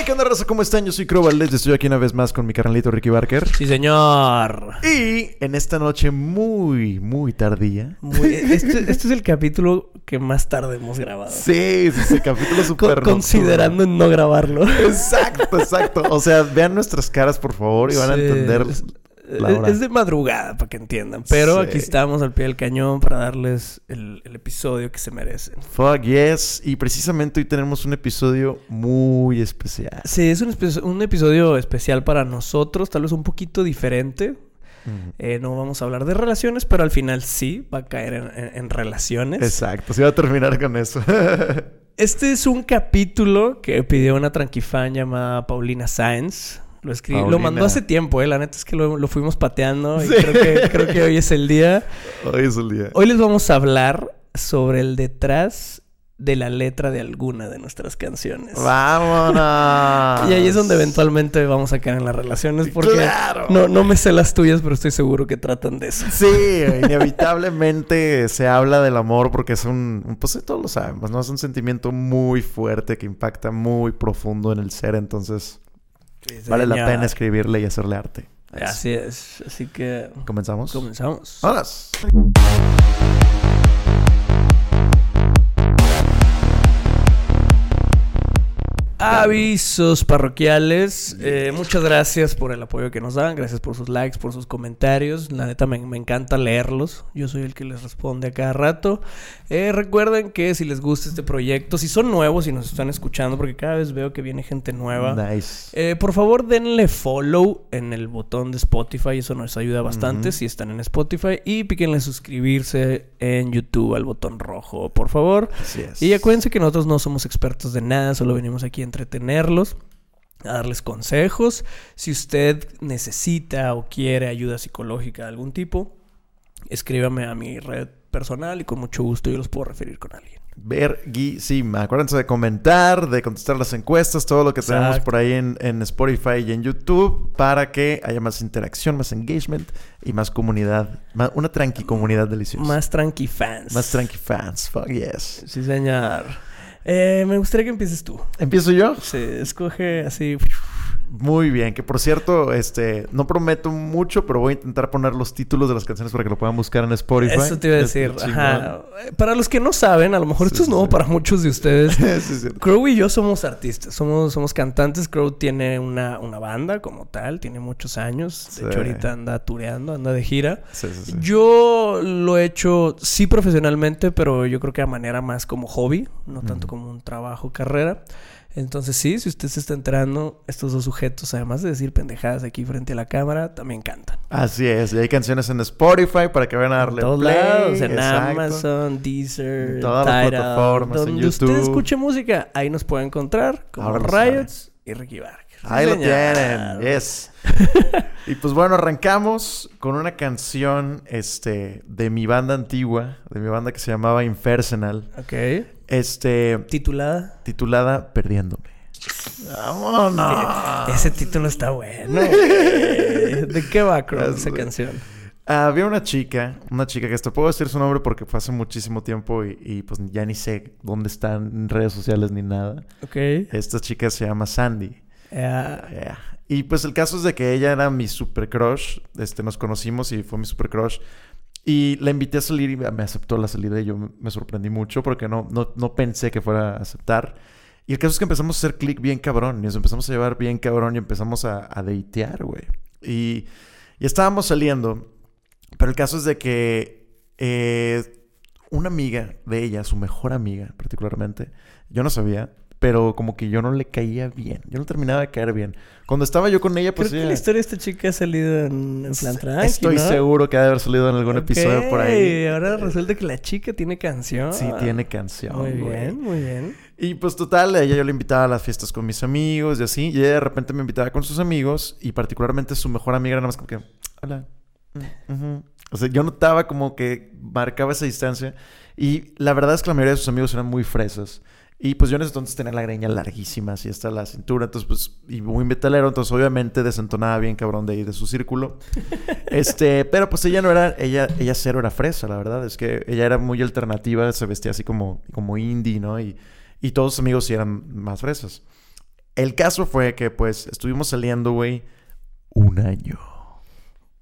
Hey, ¿qué onda, raza? ¿Cómo están? Yo soy Crow Valdez, estoy aquí una vez más con mi carnalito Ricky Barker. Sí, señor. Y en esta noche muy, muy tardía. Muy- este, este es el capítulo que más tarde hemos grabado. Sí, sí, sí, capítulo Con- super considerando en no grabarlo. Exacto, exacto. O sea, vean nuestras caras, por favor, y van a entender Es, de madrugada, para que entiendan. Pero Sí. aquí estamos al pie del cañón para darles el, el episodio que se merecen. Fuck yes. Y precisamente hoy tenemos un episodio muy especial. Sí, es un, espe- un episodio especial para nosotros, tal vez un poquito diferente. Eh, no vamos a hablar de relaciones, pero al final sí va a caer en, en- en relaciones. Exacto, se va a terminar con eso. Este es un capítulo que pidió una tranquifan llamada Paulina Sáenz. Lo escribí, lo mandó hace tiempo, eh. La neta es que lo, lo fuimos pateando y Sí. creo, que, creo que hoy es el día. Hoy es el día. Hoy les vamos a hablar sobre el detrás de la letra de alguna de nuestras canciones. ¡Vámonos! Y ahí es donde eventualmente vamos a caer en las relaciones porque ¡Claro! no, no me sé las tuyas, pero estoy seguro que tratan de eso. Sí, inevitablemente se habla del amor porque es un, un- pues todos lo sabemos, ¿no? Es un sentimiento muy fuerte que impacta muy profundo en el ser, entonces vale la pena escribirle y hacerle arte. Así es. Así que ¿Comenzamos? comenzamos. ¡Vámonos! Avisos parroquiales. Eh, muchas gracias por el apoyo que nos dan. Gracias por sus likes, por sus comentarios. La neta me, me encanta leerlos. Yo soy el que les responde a cada rato. Eh, recuerden que si les gusta este proyecto, si son nuevos y nos están escuchando, porque cada vez veo que viene gente nueva. Nice. eh, por favor, denle follow en el botón de Spotify. Eso nos ayuda bastante si están en Spotify. Y píquenle suscribirse en YouTube al botón rojo, por favor. Así es. Y acuérdense que nosotros no somos expertos de nada, solo venimos aquí a entretenerlos, a darles consejos. Si usted necesita o quiere ayuda psicológica de algún tipo, escríbame a mi red personal y con mucho gusto yo los puedo referir con alguien. Verguísima. Acuérdense de comentar, de contestar las encuestas, todo lo que tenemos por ahí en, en Spotify y en YouTube para que haya más interacción, más engagement y más comunidad. ma- una tranqui comunidad deliciosa. Más tranqui fans. Más tranqui fans. Fuck yes. Sí, señor. Eh, me gustaría que empieces tú. ¿Empiezo yo? Sí, escoge así. Muy bien, que por cierto, este, no prometo mucho, pero voy a intentar poner los títulos de las canciones para que lo puedan buscar en Spotify. Eso te iba a decir. Ajá. Para los que no saben, a lo mejor Sí, esto es nuevo sí. para muchos de ustedes. Sí. Crow y yo somos artistas, somos, somos cantantes. Crow tiene una, una banda como tal, tiene muchos años. De hecho, ahorita anda tureando, anda de gira. Yo lo he hecho, sí, profesionalmente, pero yo creo que a manera más como hobby, no tanto como un trabajo, carrera. Entonces, sí, si usted se está enterando, estos dos sujetos, además de decir pendejadas aquí frente a la cámara, también cantan. Así es, y hay canciones en Spotify para que vayan a darle En todos play. lados, en exacto. Amazon, Deezer, En todas las plataformas, en donde usted YouTube. escuche música, ahí nos puede encontrar como Ahora. Riots y Ricky Barker. Sí, Ahí lo tienen, yes. y pues bueno, arrancamos con una canción este, de mi banda antigua, de mi banda que se llamaba Infersenal, Ok. Este, Titulada. titulada Perdiéndome. ¡Vámonos! Ese título está bueno. ¿De qué va, Crow, esa canción? Había una chica, una chica que hasta puedo decir su nombre porque fue hace muchísimo tiempo y, y, pues ya ni sé dónde están en redes sociales ni nada. Ok. Esta chica se llama Sandy. Ah, Yeah. Y pues el caso es de que ella era mi super crush. Este, nos conocimos y fue mi super crush. Y la invité a salir y me aceptó la salida y yo me- sorprendí mucho porque no, no, no pensé que fuera a aceptar. Y el caso es que empezamos a hacer clic bien cabrón. Y nos empezamos a llevar bien cabrón y empezamos a, a datear, güey. Y, y estábamos saliendo. Pero el caso es de que eh, una amiga de ella, su mejor amiga particularmente, yo no sabía, pero como que yo no le caía bien. Yo no terminaba de caer bien. Cuando estaba yo con ella, pues Creo que la historia de esta chica ha salido en, en plan tranqui, Estoy ¿no? seguro que ha de haber salido en algún episodio por ahí. Ahora resulta que la chica tiene canción. Sí, tiene canción. Muy güey. bien, muy bien. Y pues total, a ella yo le invitaba a las fiestas con mis amigos y así. Y ella de repente me invitaba con sus amigos y particularmente su mejor amiga era nada más como que, hola. mm, ujú". O sea, yo notaba como que marcaba esa distancia. Y la verdad es que la mayoría de sus amigos eran muy fresas. Y pues yo en ese entonces tenía la greña larguísima, así hasta la cintura. Entonces, pues, y muy metalero. Entonces, obviamente, desentonaba bien cabrón de ahí de su círculo. este, pero pues ella no era, ella, ella cero era fresa, la verdad. Es que ella era muy alternativa, se vestía así como, como indie, ¿no? Y, y todos sus amigos sí eran más fresas. El caso fue que, pues, estuvimos saliendo, güey, un año.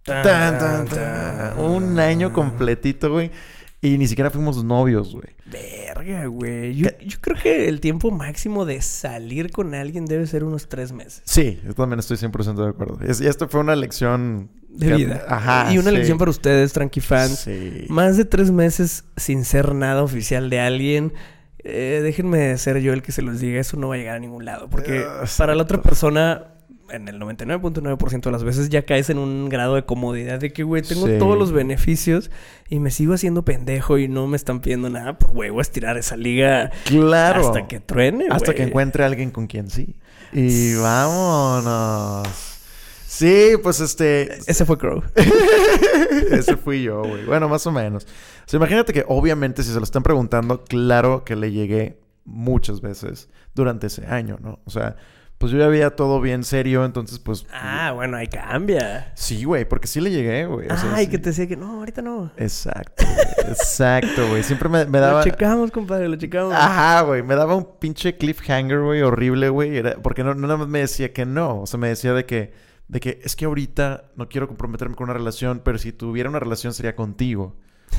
Tan, tan, tan. Un año completito, güey. Y ni siquiera fuimos novios, güey. Verga, güey. Yo, yo creo que el tiempo máximo de salir con alguien debe ser unos tres meses. Sí, yo también estoy 100% de acuerdo. Es- y esto fue una lección... De que- vida. Ajá, Y una sí. lección para ustedes, tranqui fans. Sí. Más de tres meses sin ser nada oficial de alguien. eh, déjenme ser yo el que se los diga, eso no va a llegar a ningún lado. Porque para la otra persona, en el 99.9% de las veces ya caes en un grado de comodidad de que, güey, tengo Sí. todos los beneficios y me sigo haciendo pendejo y no me están pidiendo nada. Pues, güey, voy a estirar esa liga Claro. hasta que truene, Hasta güey. que encuentre a alguien con quien sí. Y vámonos. Sí, pues este... Ese fue Crow. Ese fui yo, güey. Bueno, más o menos. O sea, imagínate que obviamente si se lo están preguntando, claro que le llegué muchas veces durante ese año, ¿no? O sea, pues yo ya veía todo bien serio, entonces pues... Ah, bueno, ahí cambia. Sí, güey, porque sí le llegué, güey. O sea, Ay, sí. que te decía que no, ahorita no. Exacto, güey. Exacto, güey. Siempre me, me daba... Lo checamos, compadre, lo checamos. Ajá, güey. Me daba un pinche cliffhanger, güey, horrible, güey. Era- Porque no, no nada más me decía que no. O sea, me decía de que, de que es que ahorita no quiero comprometerme con una relación, pero si tuviera una relación sería contigo.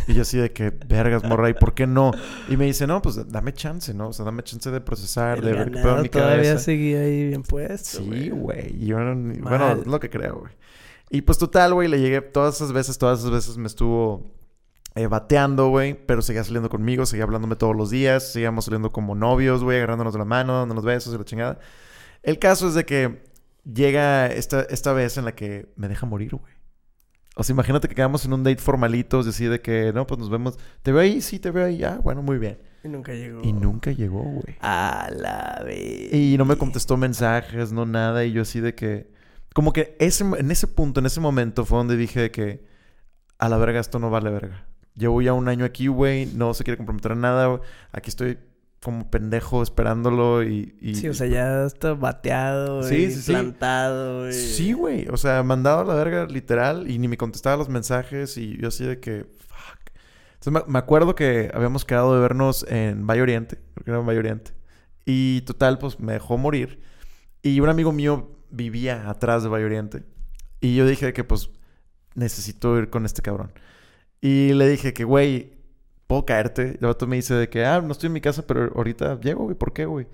Y yo así de que, vergas, morra, ¿y por qué no? Y me dice, no, pues dame chance, ¿no? O sea, dame chance de procesar, El de ver qué pedo mi todavía cabeza. seguía ahí bien puesto. Sí, güey. Y yo, no- bueno, es lo que creo, güey. Y pues total, güey, le llegué todas esas veces, todas esas veces me estuvo eh, bateando, güey, pero seguía saliendo conmigo, seguía hablándome todos los días, seguíamos saliendo como novios, güey, agarrándonos de la mano, dándonos besos y la chingada. El caso es de que llega esta, esta vez en la que me deja morir, güey. O sea, imagínate que quedamos en un date formalitos, así de que, no, pues nos vemos. ¿Te veo ahí? Sí, te veo ahí. Ah, bueno, muy bien. Y nunca llegó. Y nunca llegó, güey. A la vez. Y no me contestó mensajes, no nada. Y yo así de que... Como que ese, en ese punto, en ese momento fue donde dije de que... A la verga, esto no vale verga. Llevo ya un año aquí, güey. No se quiere comprometer a nada. Aquí estoy como pendejo esperándolo y... y- Sí, o sea, ya está bateado, Sí, y sí, sí. plantado. y- Sí, güey. O sea, mandado a la verga literal y ni me contestaba los mensajes y yo así de que... Fuck. Entonces me, me acuerdo que habíamos quedado de vernos en Valle Oriente. Creo que era en Valle Oriente. Y total, pues me dejó morir. Y un amigo mío vivía atrás de Valle Oriente. Y yo dije que pues necesito ir con este cabrón. Y le dije que, güey, ¿puedo caerte? Y el vato me dice de que, ah, no estoy en mi casa, pero ahorita llego, güey. ¿Por qué, güey?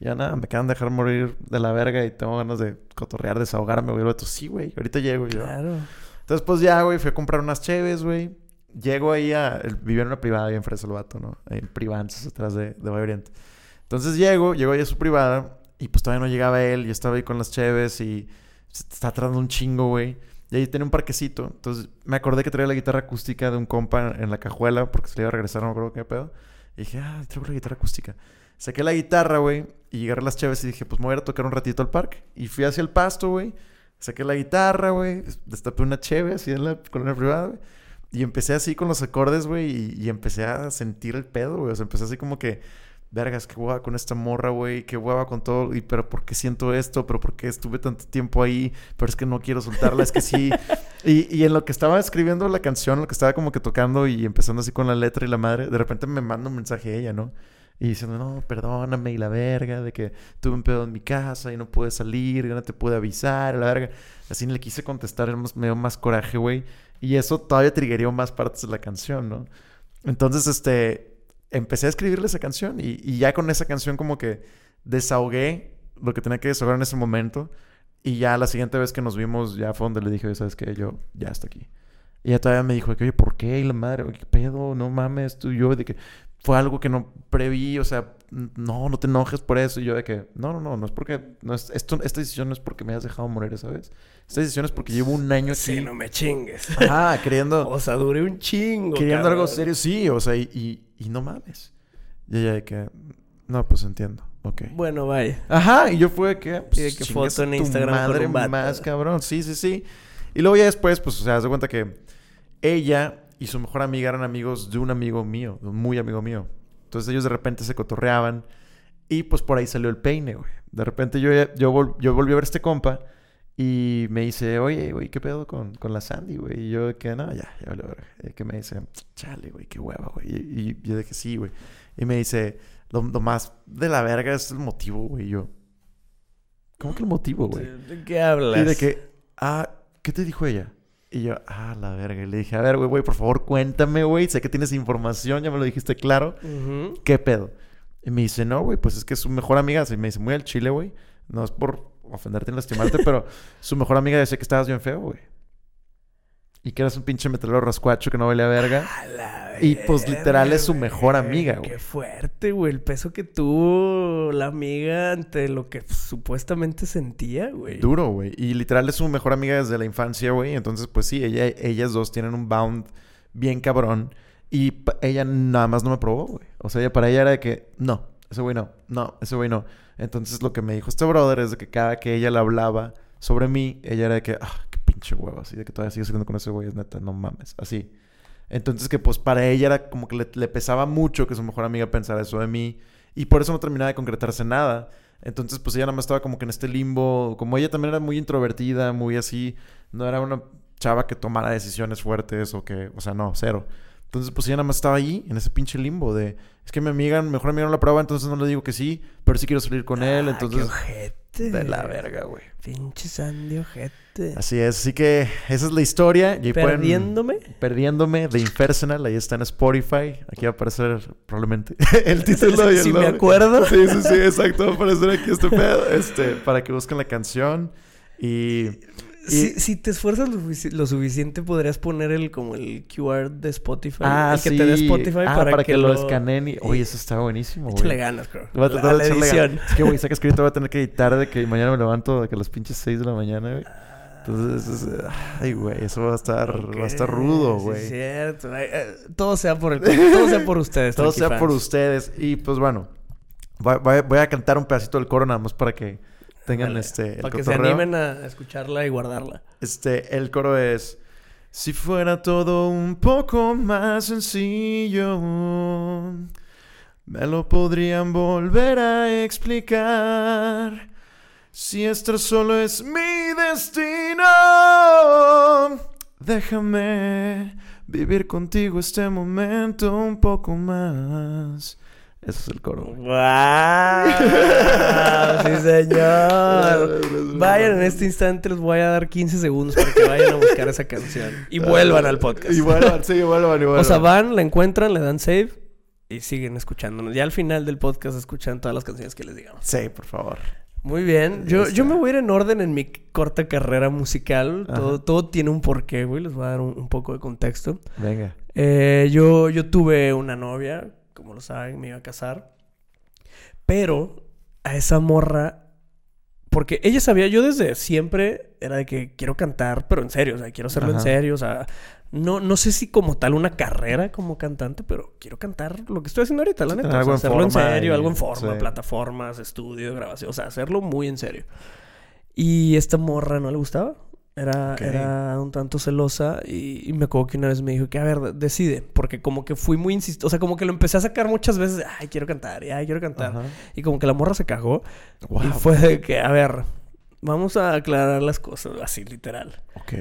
Ya nada, me acaban de dejar morir de la verga y tengo ganas de cotorrear, desahogarme, güey. El vato, sí, güey, ahorita llego. Yo, Claro. entonces, pues ya, güey, fui a comprar unas cheves, güey. Llego ahí a... Vivía en una privada bien fresa el vato, ¿no? Ahí en Privances, atrás de, de Valle Oriente. Entonces llego, llego ahí a su privada y pues todavía no llegaba él. Yo estaba ahí con las cheves y se está tratando un chingo, güey. Y ahí tenía un parquecito. Entonces me acordé que traía la guitarra acústica de un compa en la cajuela porque se le iba a regresar, no me acuerdo qué pedo. Y dije, ah, traigo la guitarra acústica. Saqué la guitarra, güey, y agarré las cheves y dije, pues me voy a ir a tocar un ratito al parque. Y fui hacia el pasto, güey. Saqué la guitarra, güey. Destapé una cheve así en la colonia privada, güey. Y empecé así con los acordes, güey. Y, y empecé a sentir el pedo, güey. O sea, empecé así como que, vergas, qué hueva con esta morra, güey. Qué hueva con todo. Y, pero ¿por qué siento esto? ¿Pero por qué estuve tanto tiempo ahí? Pero es que no quiero soltarla, es que sí. Y, y en lo que estaba escribiendo la canción, lo que estaba como que tocando y empezando así con la letra y la madre, de repente me manda un mensaje ella, ¿no? Y diciendo, no, perdóname y la verga, de que tuve un pedo en mi casa y no pude salir, ya no te pude avisar, la verga. Así le quise contestar, me dio más coraje, güey. Y eso todavía trigueó más partes de la canción, ¿no? Entonces, este, empecé a escribirle esa canción y, y ya con esa canción como que desahogué lo que tenía que desahogar en ese momento. Y ya la siguiente vez que nos vimos, ya fue donde le dije, ¿sabes qué? Yo, ya está aquí. Y ella todavía me dijo, que, oye, ¿por qué? Y la madre, ¿qué pedo? No mames, tú y yo, de que fue algo que no preví, o sea, no, no te enojes por eso. Y yo de que, no, no, no, no es porque, no es, esto, esta decisión no es porque me hayas dejado morir, ¿sabes? Esta decisión es porque llevo un año aquí. Sí, no me chingues. Ajá, queriendo, O sea, duré un chingo. queriendo algo cabrón. serio, sí, o sea, y, y, y no mames. Y ella de que, no, pues entiendo, ok. Bueno, vaya. Ajá, y yo fue que, pues, Y de que foto en Instagram con madre un vato. más cabrón, sí, sí, sí. Y luego ya después, pues, o sea, de cuenta que ella y su mejor amiga eran amigos de un amigo mío, de un muy amigo mío. Entonces ellos de repente se cotorreaban y pues por ahí salió el peine, güey. De repente yo, yo, vol- yo volví a ver a este compa y me dice, oye, güey, ¿qué pedo con, con la Sandy, güey? Y yo de que, no, ya, ya. Y que me dice, chale, güey, qué hueva, güey. Y, y yo dije, sí, güey. Y me dice, lo, lo más de la verga es el motivo, güey. Y yo, ¿Cómo que el motivo, güey? ¿De qué hablas? Y de que, ah, ¿qué te dijo ella? Y yo, ah, la verga. Y le dije, a ver, güey, güey, por favor, cuéntame, güey. Sé que tienes información, ya me lo dijiste claro. Ujú. ¿Qué pedo? Y me dice, no, güey, pues es que su mejor amiga, y me dice, muy al chile, güey. No es por ofenderte ni lastimarte, pero su mejor amiga decía que estabas bien feo, güey. Y que eras un pinche metalero rascuacho que no valía verga. A la Y, pues, literal, es su mejor amiga, güey. Qué fuerte, güey. El peso que tuvo la amiga ante lo que supuestamente sentía, güey. Duro, güey. Y literal es su mejor amiga desde la infancia, güey. Entonces, pues sí, ella, ellas dos tienen un bound bien cabrón. Y ella nada más no me probó, güey. O sea, ella, para ella era de que, no, ese güey no, no, ese güey no. Entonces, lo que me dijo este brother es de que cada que ella le hablaba sobre mí, ella era de que, ah, qué pinche huevo, así de que todavía sigue saliendo con ese güey, es neta, no mames, así. Entonces, que pues para ella era como que le, le pesaba mucho que su mejor amiga pensara eso de mí. Y por eso no terminaba de concretarse nada. Entonces, pues ella nada más estaba como que en este limbo. Como ella también era muy introvertida, muy así. No era una chava que tomara decisiones fuertes o que, o sea, no, cero. Entonces, pues ella nada más estaba ahí, en ese pinche limbo de, es que mi amiga, mi mejor amiga no la prueba, entonces no le digo que sí, pero sí quiero salir con él, Ah, entonces... Qué ojete. De la verga, güey. Pinche Sandy ojete. Así es, así que esa es la historia. Y ahí pueden- Perdiéndome. Perdiéndome de Impersonal, ahí está en Spotify. Aquí va a aparecer probablemente el título y el Si me acuerdo. Sí, sí, sí, exacto. Va a aparecer aquí este pedo. Este, para que busquen la canción. Y. Si, si te esfuerzas lo, sufici- lo suficiente, podrías poner el como el QR de Spotify. Ah, el que sí. te dé Spotify Ah, para, que, lo escaneen. Y... Oye, eso está buenísimo, güey. Échale ganas, creo. Voy a tratar a de la echarle edición. ganas. Es que, güey, saca escrito, voy a tener que editar de que mañana me levanto de que a las pinches 6 de la mañana, güey. Entonces, es- ay, güey, eso va a estar, va a estar rudo, Sí, güey. es cierto. Eh, todo sea por el, todo sea por ustedes. Todo sea por ustedes. Y pues bueno, voy, voy- voy a cantar un pedacito del coro nada más para que tengan este el Para que se animen a escucharla y guardarla. Este, el coro es Si fuera todo un poco más sencillo, me lo podrían volver a explicar. Si esto solo es mi destino, déjame vivir contigo este momento un poco más. Ese es el coro. ¡Wow! ¡Sí, señor! Vayan en este instante, les voy a dar 15 segundos para que vayan a buscar esa canción. Y vuelvan al podcast. Y vuelvan, sí, vuelvan, y vuelvan. O sea, van, la encuentran, le dan save y siguen escuchándonos. Ya al final del podcast escuchan todas las canciones que les digamos. Sí, por favor. Muy bien. Yo, Está. yo me voy a ir en orden en mi corta carrera musical. Ajá. Todo, todo tiene un porqué, güey. Les voy a dar un, un poco de contexto. Venga. Eh, yo, yo tuve una novia, como lo saben, me iba a casar. Pero a esa morra, porque ella sabía, yo desde siempre era de que quiero cantar, pero en serio, o sea, quiero hacerlo en serio, o sea, no, no sé si como tal una carrera como cantante, pero quiero cantar lo que estoy haciendo ahorita, la neta. o sea, algo en hacerlo en serio, y- algo en forma, sí. plataformas, estudio, grabación, o sea, hacerlo muy en serio. Y esta morra no le gustaba. Era, era un tanto celosa y, y me acuerdo que una vez me dijo que, a ver, de- decide, porque como que fui muy insisto, o sea, como que lo empecé a sacar muchas veces, ay, quiero cantar, ay, quiero cantar. Y como que la morra se cagó Wow. y fue de que, a ver, vamos a aclarar las cosas, así literal. Ok.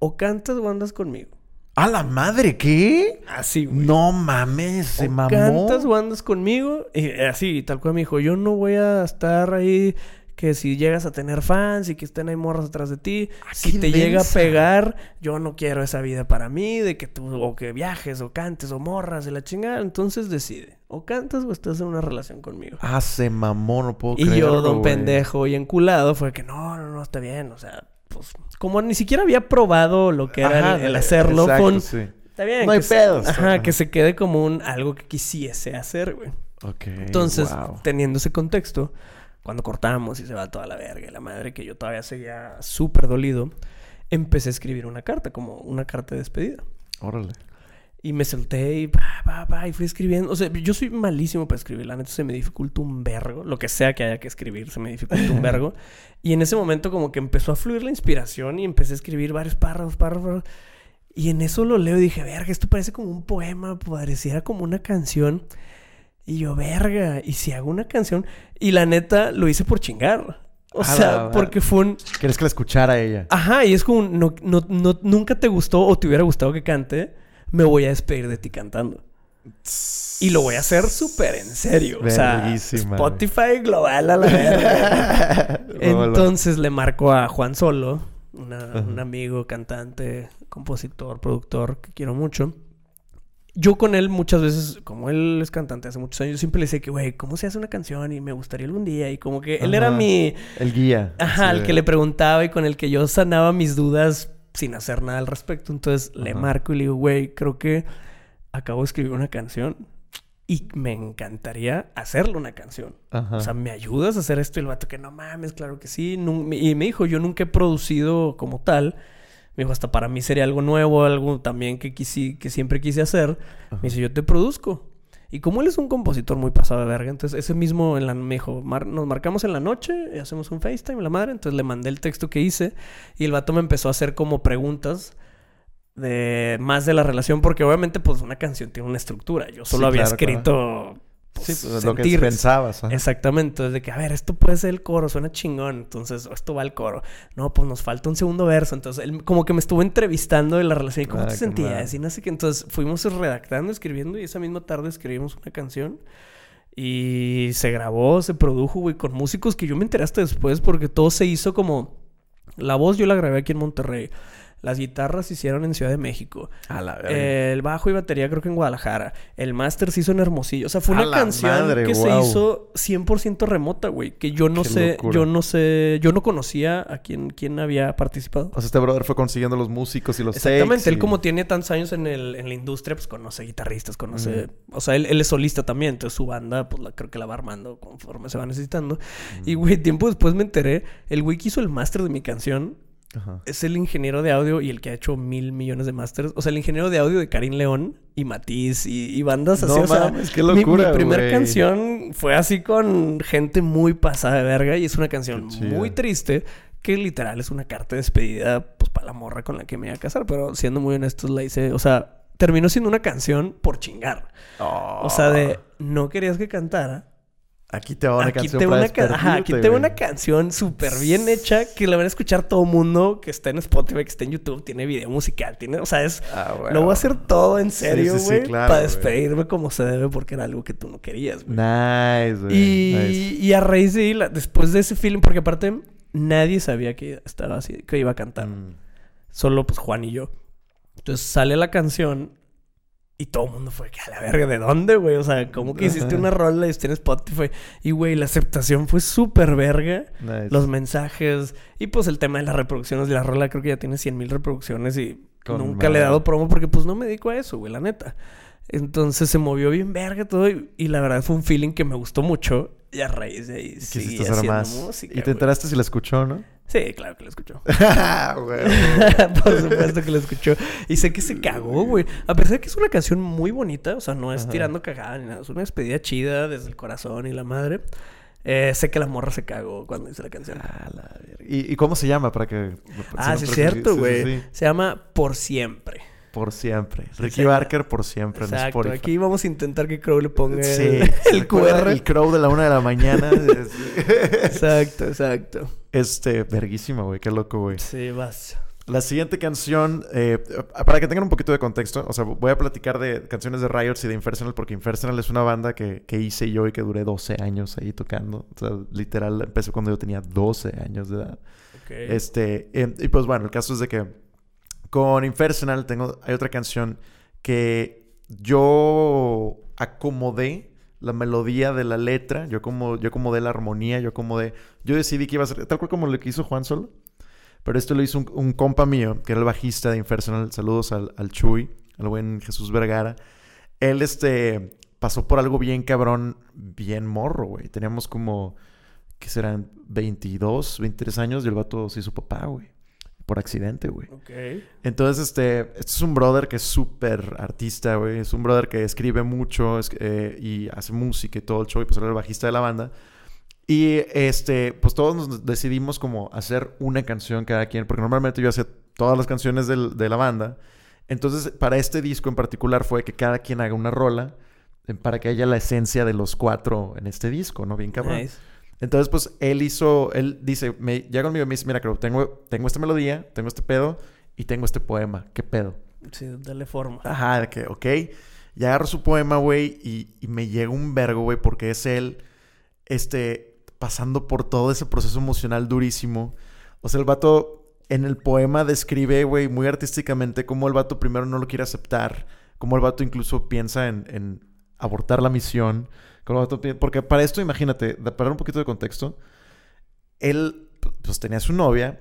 O cantas o andas conmigo. ¡A la madre! ¿Qué? Así, güey. No mames, se o mamó. cantas o andas conmigo. Y así, tal cual me dijo, yo no voy a estar ahí que si llegas a tener fans y que estén ahí morras atrás de ti, Ah, si te llega a pegar, yo no quiero esa vida para mí, de que tú o que viajes o cantes o morras y la chingada, entonces decide, o cantas o estás en una relación conmigo. Ah, se mamó, no puedo y yo, don pendejo y enculado, fue que no, no, no, está bien, o sea, pues como ni siquiera había probado lo que era Ajá, el, el hacerlo, exacto, con... sí. Está bien. No hay se- pedos. Ajá, Ajá. que se quede como un algo que quisiese hacer, güey. Ok, Entonces, wow. teniendo ese contexto, cuando cortamos y se va toda la verga y la madre que yo todavía seguía súper dolido, empecé a escribir una carta, como una carta de despedida. Órale. Y me y pa, y fui escribiendo. O sea, yo soy malísimo para escribir, la neta se me dificulta un vergo. Lo que sea que haya que escribir, se me dificulta un vergo. Y en ese momento como que empezó a fluir la inspiración y empecé a escribir varios párrafos, párrafos. Y en eso lo leo y dije, verga, esto parece como un poema, pareciera como una canción. Y yo, verga, ¿y si hago una canción? Y la neta lo hice por chingar. O sea, porque fue un... ¿Quieres que la escuchara ella? Ajá, y es como, un, no, no, no- nunca te gustó o te hubiera gustado que cante, me voy a despedir de ti cantando. Y lo voy a hacer súper en serio. O sea, Spotify global a la verga. Entonces le marco a Juan Solo, una- un amigo, cantante, compositor, productor que quiero mucho. Yo con él muchas veces, como él es cantante hace muchos años, yo siempre le decía que, güey, ¿cómo se hace una canción? Y me gustaría algún día. Y como que él era mi... El guía. Ajá, Sí. el que le preguntaba y con el que yo sanaba mis dudas sin hacer nada al respecto. Entonces le marco y le digo, güey, creo que acabo de escribir una canción y me encantaría hacerle una canción. Ajá. O sea, ¿me ayudas a hacer esto? Y el vato que no mames, claro que sí. Y me dijo, yo nunca he producido como tal. Me dijo, hasta para mí sería algo nuevo, algo también que, quisi- que siempre quise hacer. Ajá. Me dice, yo te produzco. Y como él es un compositor muy pasado de verga, entonces ese mismo en la, me dijo, "Mar- nos marcamos en la noche y hacemos un FaceTime, la madre. Entonces le mandé el texto que hice y el vato me empezó a hacer como preguntas de más de la relación, porque obviamente pues una canción tiene una estructura. Yo solo Sí, había claro, claro. Escrito... Sí, pues, pues, lo que sentir. pensabas. ajá. Exactamente, entonces de que, a ver, esto puede ser el coro, suena chingón, entonces esto va al coro. No, pues nos falta un segundo verso, entonces él como que me estuvo entrevistando de la relación y cómo Ah, te sentías y no sé qué. Entonces fuimos redactando, escribiendo y esa misma tarde escribimos una canción y se grabó, se produjo, güey, con músicos que yo me enteré hasta después porque todo se hizo como... La voz yo la grabé aquí en Monterrey. Las guitarras se hicieron en Ciudad de México. A la verga. El bajo y batería creo que en Guadalajara. El máster se hizo en Hermosillo. O sea, fue A una canción madre, que se hizo 100% remota, güey. Que yo no Qué sé, locura. yo no sé, yo no conocía a quién, quién había participado. O sea, este brother fue consiguiendo los músicos y los Exactamente, él y- como tiene tantos años en, el, en la industria, pues conoce guitarristas, conoce... O sea, él, él es solista también, entonces su banda, pues la, creo que la va armando conforme se va necesitando. Mm. Y, güey, tiempo después me enteré, el güey que hizo el máster de mi canción Ajá. es el ingeniero de audio y el que ha hecho mil millones de masters. O sea, el ingeniero de audio de Karim León y Matiz y, y bandas así. No o sea, qué mi- locura, Mi, primera güey. canción fue así con gente muy pasada de verga y es una canción muy triste que literal es una carta de despedida pues para la morra con la que me iba a casar. Pero siendo muy honestos la hice, o sea, terminó siendo una canción por chingar. O sea, de no querías que cantara. Aquí te va una Aquí canción te va para una, ca- ajá, aquí te va una canción súper bien hecha que la van a escuchar todo mundo que está en Spotify, que está en YouTube, tiene video musical, tiene, o sea, es Ah, lo voy a hacer todo en serio, sí, sí, güey, claro, para despedirme como se debe porque era algo que tú no querías, güey. Nice, güey. y, Nice. y a raíz de ahí, la- después de ese feeling, porque aparte nadie sabía que estaba así, que iba a cantar, Mm. solo pues Juan y yo. Entonces sale la canción y todo el mundo fue que a la verga, ¿de dónde, güey? O sea, ¿cómo que hiciste una rola y está en Spotify? Y, güey, la aceptación fue súper verga. Nice. Los mensajes y pues el tema de las reproducciones de la rola creo que ya tiene 100 mil reproducciones y Con nunca le he dado promo porque pues no me dedico a eso, güey, la neta. Entonces se movió bien verga todo y, y la verdad fue un feeling que me gustó mucho y a raíz de ahí seguí haciendo más. música, y te enteraste si la escuchó, ¿no? Sí, claro que la escuchó. Por supuesto que la escuchó. Y sé que se cagó, güey. A pesar de que es una canción muy bonita, o sea, no es Ajá. tirando cagada ni nada. Es una despedida chida desde el corazón y la madre. Eh, sé que la morra se cagó cuando hice la canción. A la. ¿Y, y cómo se llama para que... Ah, si sí, es cierto, sí, sí, güey. sí. Se llama Por Siempre. Por siempre. Ricky. Barker por siempre en Exacto. Spotify. Aquí vamos a intentar que Crow le ponga Sí. el, ¿se el acuerdan QR. El crow de la una de la mañana. Exacto, exacto. este, verguísima, güey. Qué loco, güey. Sí, vas. La siguiente canción, eh, para que tengan un poquito de contexto, o sea, voy a platicar de canciones de Riots y de Infernal, porque Infernal es una banda que, que hice yo y que duré 12 años ahí tocando. O sea, literal, empecé cuando yo tenía 12 años de edad. Ok. Este, eh, y pues bueno, el caso es de que con Infernal tengo, hay otra canción que yo acomodé la melodía de la letra, yo como yo acomodé la armonía, yo acomodé, yo decidí que iba a ser tal cual como lo que hizo Juan Solo, pero esto lo hizo un, compa mío, que era el bajista de Infernal, saludos al, al Chuy, al buen Jesús Vergara. Él este pasó por algo bien cabrón, bien morro, güey. Teníamos como que serán 22, 23 años y el vato se hizo papá, güey. Por accidente, güey. Ok. Entonces, este, este es un brother que es súper artista, güey. Es un brother que escribe mucho es- eh, y hace música y todo el show. Y pues era el bajista de la banda. Y este, pues todos nos decidimos como hacer una canción cada quien. Porque normalmente yo hacía todas las canciones del- de la banda. Entonces, para este disco en particular fue que cada quien haga una rola. eh, Para que haya la esencia de los cuatro en este disco, ¿no? Bien cabrón. Nice. Entonces, pues él hizo, él dice, me llega conmigo y me dice, mira, creo, tengo, tengo esta melodía, tengo este pedo y tengo este poema. ¿Qué pedo? Sí, dale forma. Ajá, de que, ok. Y agarro su poema, güey, y, y me llega un vergo, güey, porque es él, este, pasando por todo ese proceso emocional durísimo. O sea, el vato en el poema describe, güey, muy artísticamente cómo el vato primero no lo quiere aceptar, cómo el vato incluso piensa en, en abortar la misión. Porque para esto, imagínate, para dar un poquito de contexto, él pues tenía su novia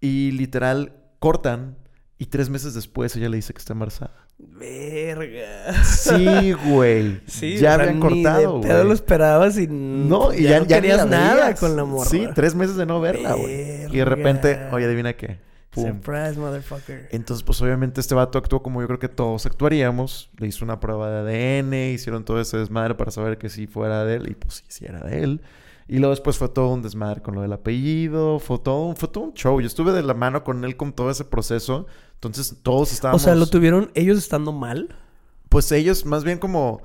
y literal cortan y tres meses después ella le dice que está embarazada. Verga. Sí, güey. Sí, ya o sea, habían cortado, pedo lo güey. esperabas y No, y ya, ya, no ya querías nada con la morra. Sí, tres meses de no verla, güey. Y de repente, oye, adivina qué. Pum. Surprise, motherfucker. Entonces, pues obviamente este vato actuó como yo creo que todos actuaríamos. Le hizo una prueba de ADN, hicieron todo ese desmadre para saber que sí fuera de él. Y pues sí, sí era de él. Y luego después fue todo un desmadre con lo del apellido. Fue todo, un- fue todo un show. Yo estuve de la mano con él con todo ese proceso. Entonces todos O estábamos... sea, ¿lo tuvieron ellos estando mal? Pues ellos más bien como...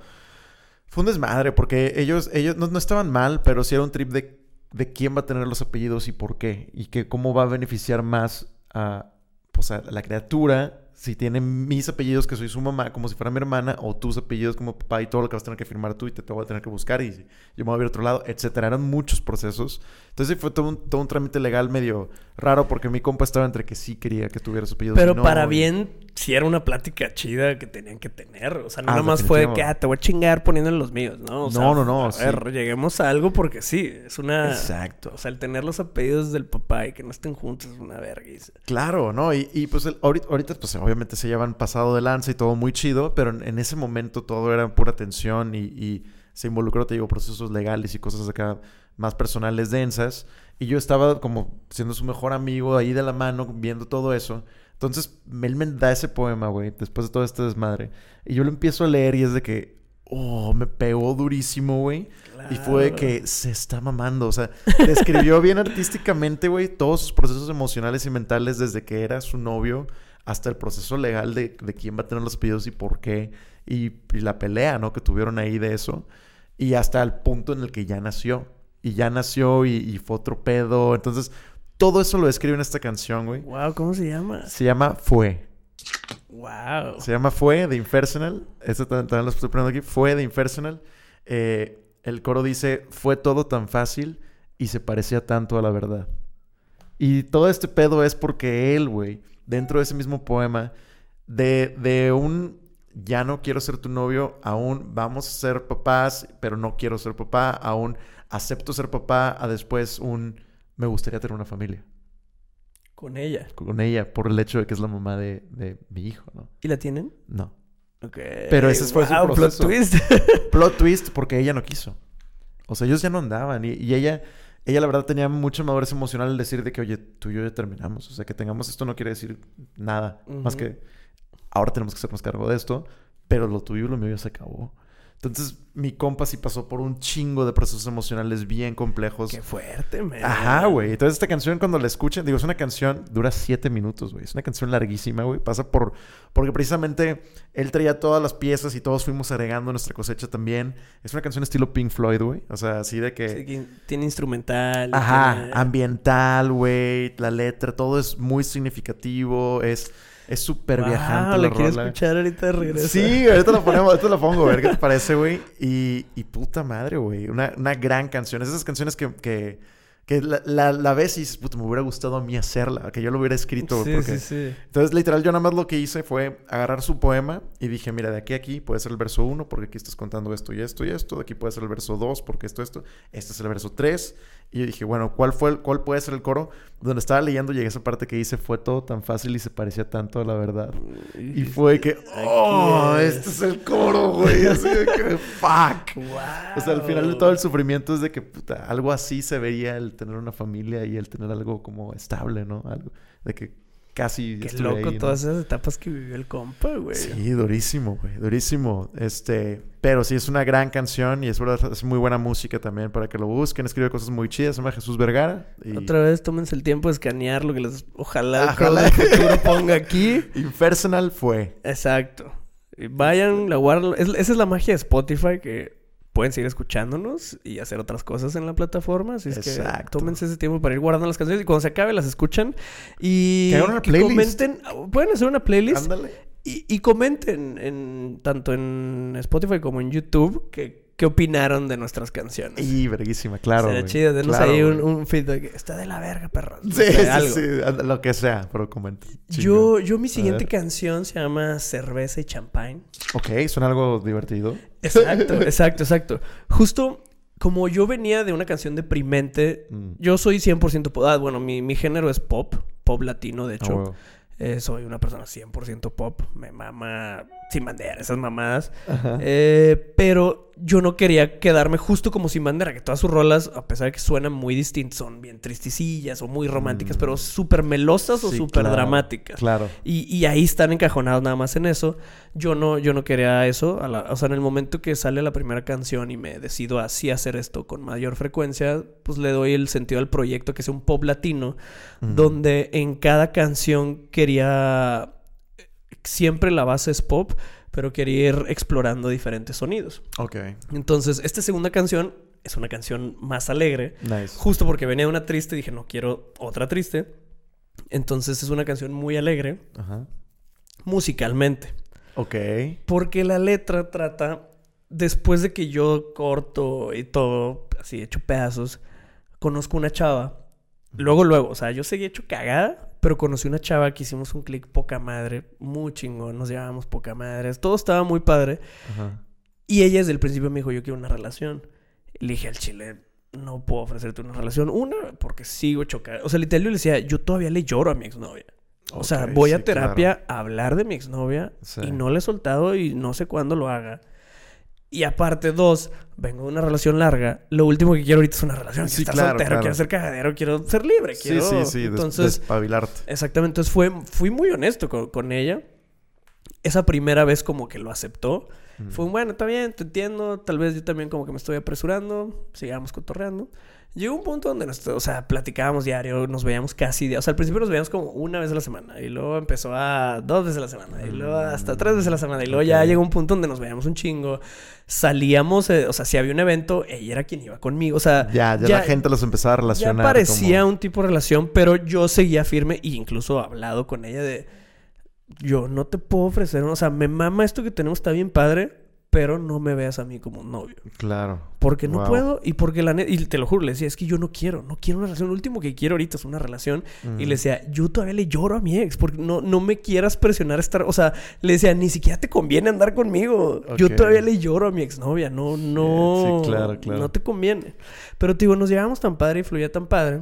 Fue un desmadre porque ellos, ellos no, no estaban mal, pero sí era un trip de, de quién va a tener los apellidos y por qué. Y que cómo va a beneficiar más a, pues, la criatura si tiene mis apellidos que soy su mamá como si fuera mi hermana o tus apellidos como papá y todo lo que vas a tener que firmar tú y te, te voy a tener que buscar y yo me voy a ir a otro lado, etcétera. Eran muchos procesos. Entonces fue todo un, todo un trámite legal medio raro porque mi compa estaba entre que sí quería que tuviera su apellido. Pero no, para y- bien, sí era una plática chida que tenían que tener. O sea, no Ah, nada más fue que, ah, te voy a chingar poniéndole los míos, ¿no? O sea, No, no, no, A sí. ver, lleguemos a algo porque sí, es una... Exacto. O sea, el tener los apellidos del papá y que no estén juntos es una vergüenza. Claro, ¿no? Y, y, pues el- ahorita, ahorita, pues obviamente se llevan pasado de lanza y todo muy chido, pero en, en ese momento todo era pura tensión y, y se involucró, te digo, procesos legales y cosas acá más personales densas. Y yo estaba como siendo su mejor amigo ahí de la mano, viendo todo eso. Entonces, él me da ese poema, güey, después de todo este desmadre. Y yo lo empiezo a leer y es de que, oh, me pegó durísimo, güey. Y fue de que se está mamando. O sea, describió bien artísticamente, güey, todos sus procesos emocionales y mentales desde que era su novio hasta el proceso legal de, de quién va a tener los apellidos y por qué. Y, y la pelea, ¿no? Que tuvieron ahí de eso. Y hasta el punto en el que ya nació. Y ya nació y, y fue otro pedo. Entonces, todo eso lo describe en esta canción, güey. Wow, ¿cómo se llama? Se llama Fue. Wow. Se llama Fue de Impersonal. Esto también, también lo estoy poniendo aquí. Fue de Impersonal. Eh, el coro dice: Fue todo tan fácil y se parecía tanto a la verdad. Y todo este pedo es porque él, güey, dentro de ese mismo poema, de, de un ya no quiero ser tu novio, aún vamos a ser papás, pero no quiero ser papá, aún acepto ser papá, a después un me gustaría tener una familia Con ella. con ella por el hecho de que es la mamá de, de mi hijo, ¿no? ¿Y la tienen? No. Ok. Pero ese fue su Wow, plot proceso. twist. Plot twist porque ella no quiso. O sea, ellos ya no andaban. Y, y ella, ella la verdad tenía mucha madurez emocional al decir de que, oye, tú y yo ya terminamos. O sea, que tengamos esto no quiere decir nada. Más que ahora tenemos que hacernos cargo de esto. Pero lo tuyo y lo mío ya se acabó. Entonces, mi compa sí pasó por un chingo de procesos emocionales bien complejos. Qué fuerte, man. Ajá, güey. Entonces esta canción cuando la escuchen, digo, es una canción, dura siete minutos, güey. Es una canción larguísima, güey. Pasa por... Porque precisamente él traía todas las piezas y todos fuimos agregando nuestra cosecha también. Es una canción estilo Pink Floyd, güey. O sea, así de que... Sí, que tiene instrumental. Ajá, tiene- ambiental, güey. La letra, todo es muy significativo. Es es súper Wow, viajante la la quiero escuchar ahorita de regreso. Sí, ahorita lo ponemos, ahorita lo pongo, a ver qué te parece, güey. Y, y puta madre, güey. Una, una gran canción. Es esas canciones que, que, que la, la, la ves y dices, puta, me hubiera gustado a mí hacerla, que yo lo hubiera escrito. Sí, porque... sí, sí. Entonces, literal, yo nada más lo que hice fue agarrar su poema y dije, mira, de aquí a aquí puede ser el verso 1 porque aquí estás contando esto y esto y esto. De aquí puede ser el verso 2 porque esto, esto. Este es el verso 3. Y yo dije, bueno, ¿cuál, fue el, ¿cuál puede ser el coro? Donde estaba leyendo llegué a esa parte que dice, fue todo tan fácil y se parecía tanto a la verdad. Y fue que, oh, es. este es el coro, güey. Así de que, fuck. Wow. O sea, al final de todo el sufrimiento es de que, puta, algo así se veía el tener una familia y el tener algo como estable, ¿no? Algo de que casi Qué loco ahí, ¿no? todas esas etapas que vivió el compa, güey. Sí, durísimo, güey, durísimo. Este, pero sí es una gran canción y es verdad, es muy buena música también para que lo busquen. Escribe cosas muy chidas, se llama Jesús Vergara. Y Otra vez tómense el tiempo de escanear lo que les... Ojalá el Ojalá. Del futuro ponga aquí. Impersonal fue. Exacto. Vayan, la guardan. Es- esa es la magia de Spotify que pueden seguir escuchándonos y hacer otras cosas en la plataforma. Así es Exacto. que tómense ese tiempo para ir guardando las canciones y cuando se acabe las escuchan y Que hagan una playlist. comenten. Pueden hacer una playlist Ándale. Y, y comenten en, tanto en Spotify como en YouTube que, qué opinaron de nuestras canciones. Y verguísima, claro. Güey. chido, denos Claro, ahí un, un feedback. Está de la verga, perro. Sí, sí, algo. sí, lo que sea, pero comenta. Yo, yo mi siguiente canción se llama Cerveza y Champagne. Ok, suena algo divertido. Exacto, exacto, exacto. Justo como yo venía de una canción deprimente, Mm. yo soy 100% pop. Ah, bueno, mi, mi género es pop, pop latino, de Ah, hecho. Eh, soy una persona 100% pop. Me mama sin bandera, esas mamadas. Eh, pero yo no quería quedarme justo como sin bandera, que todas sus rolas, a pesar de que suenan muy distintas, son bien tristicillas o muy románticas, Mm. pero súper melosas o súper claro, dramáticas. Claro. Y, y ahí están encajonados nada más en eso. Yo no, yo no quería eso. A la- o sea, en el momento que sale la primera canción y me decido así hacer esto con mayor frecuencia, pues le doy el sentido al proyecto que sea un pop latino, donde en cada canción quería... Siempre la base es pop, pero quería ir explorando diferentes sonidos. Ok. Entonces, esta segunda canción es una canción más alegre. Nice. Justo porque venía una triste, dije, no quiero otra triste. Entonces es una canción muy alegre Ajá. musicalmente. Ok. Porque la letra trata, después de que yo corto y todo, así hecho pedazos, conozco una chava. Luego, luego, o sea, yo seguí hecho cagada, pero conocí una chava que hicimos un clic poca madre, muy chingón, nos llevábamos poca madre, todo estaba muy padre. Ajá. Y ella desde el principio me dijo, yo quiero una relación. Le dije al chile, no puedo ofrecerte una relación. Una, porque sigo chocada. O sea, literal, yo le decía, yo todavía le lloro a mi exnovia. O sea, voy sí, a terapia a hablar de mi exnovia Sí. y no le he soltado y no sé cuándo lo haga. Y aparte, dos, vengo de una relación larga. Lo último que quiero ahorita es una relación. Quiero Sí, estar claro, soltero, claro. quiero ser cagadero, quiero ser libre. Sí, Quiero... sí, sí. des- Entonces, despabilarte. Exactamente, entonces fue, fui muy honesto con, con ella. Esa primera vez como que lo aceptó. Mm. Fue un, bueno, está bien, te entiendo. Tal vez yo también como que me estoy apresurando. Sigamos cotorreando. Llegó un punto donde, nos, o sea, platicábamos diario, nos veíamos casi diario. O sea, al principio nos veíamos como una vez a la semana. Y luego empezó a dos veces a la semana. Y luego hasta tres veces a la semana. Y luego ya llegó un punto donde nos veíamos un chingo. Salíamos, eh, o sea, si había un evento, ella era quien iba conmigo. O sea, Ya, ya, la gente los empezaba a ya relacionar. parecía como- un tipo de relación, pero yo seguía firme e incluso hablado con ella de yo no te puedo ofrecer, o sea, me mama esto que tenemos, está bien padre, pero no me veas a mí como un novio. Claro. Porque no Wow. puedo y porque la neta, y te lo juro, le decía, es que yo no quiero, no quiero una relación, lo último que quiero ahorita es una relación. Y Mm. le decía, yo todavía le lloro a mi ex, porque no, no me quieras presionar a estar, o sea, le decía, ni siquiera te conviene andar conmigo. Yo todavía le lloro a mi exnovia, no, no, Sí, claro, claro. no te conviene. Pero te digo, nos llevamos tan padre y fluía tan padre.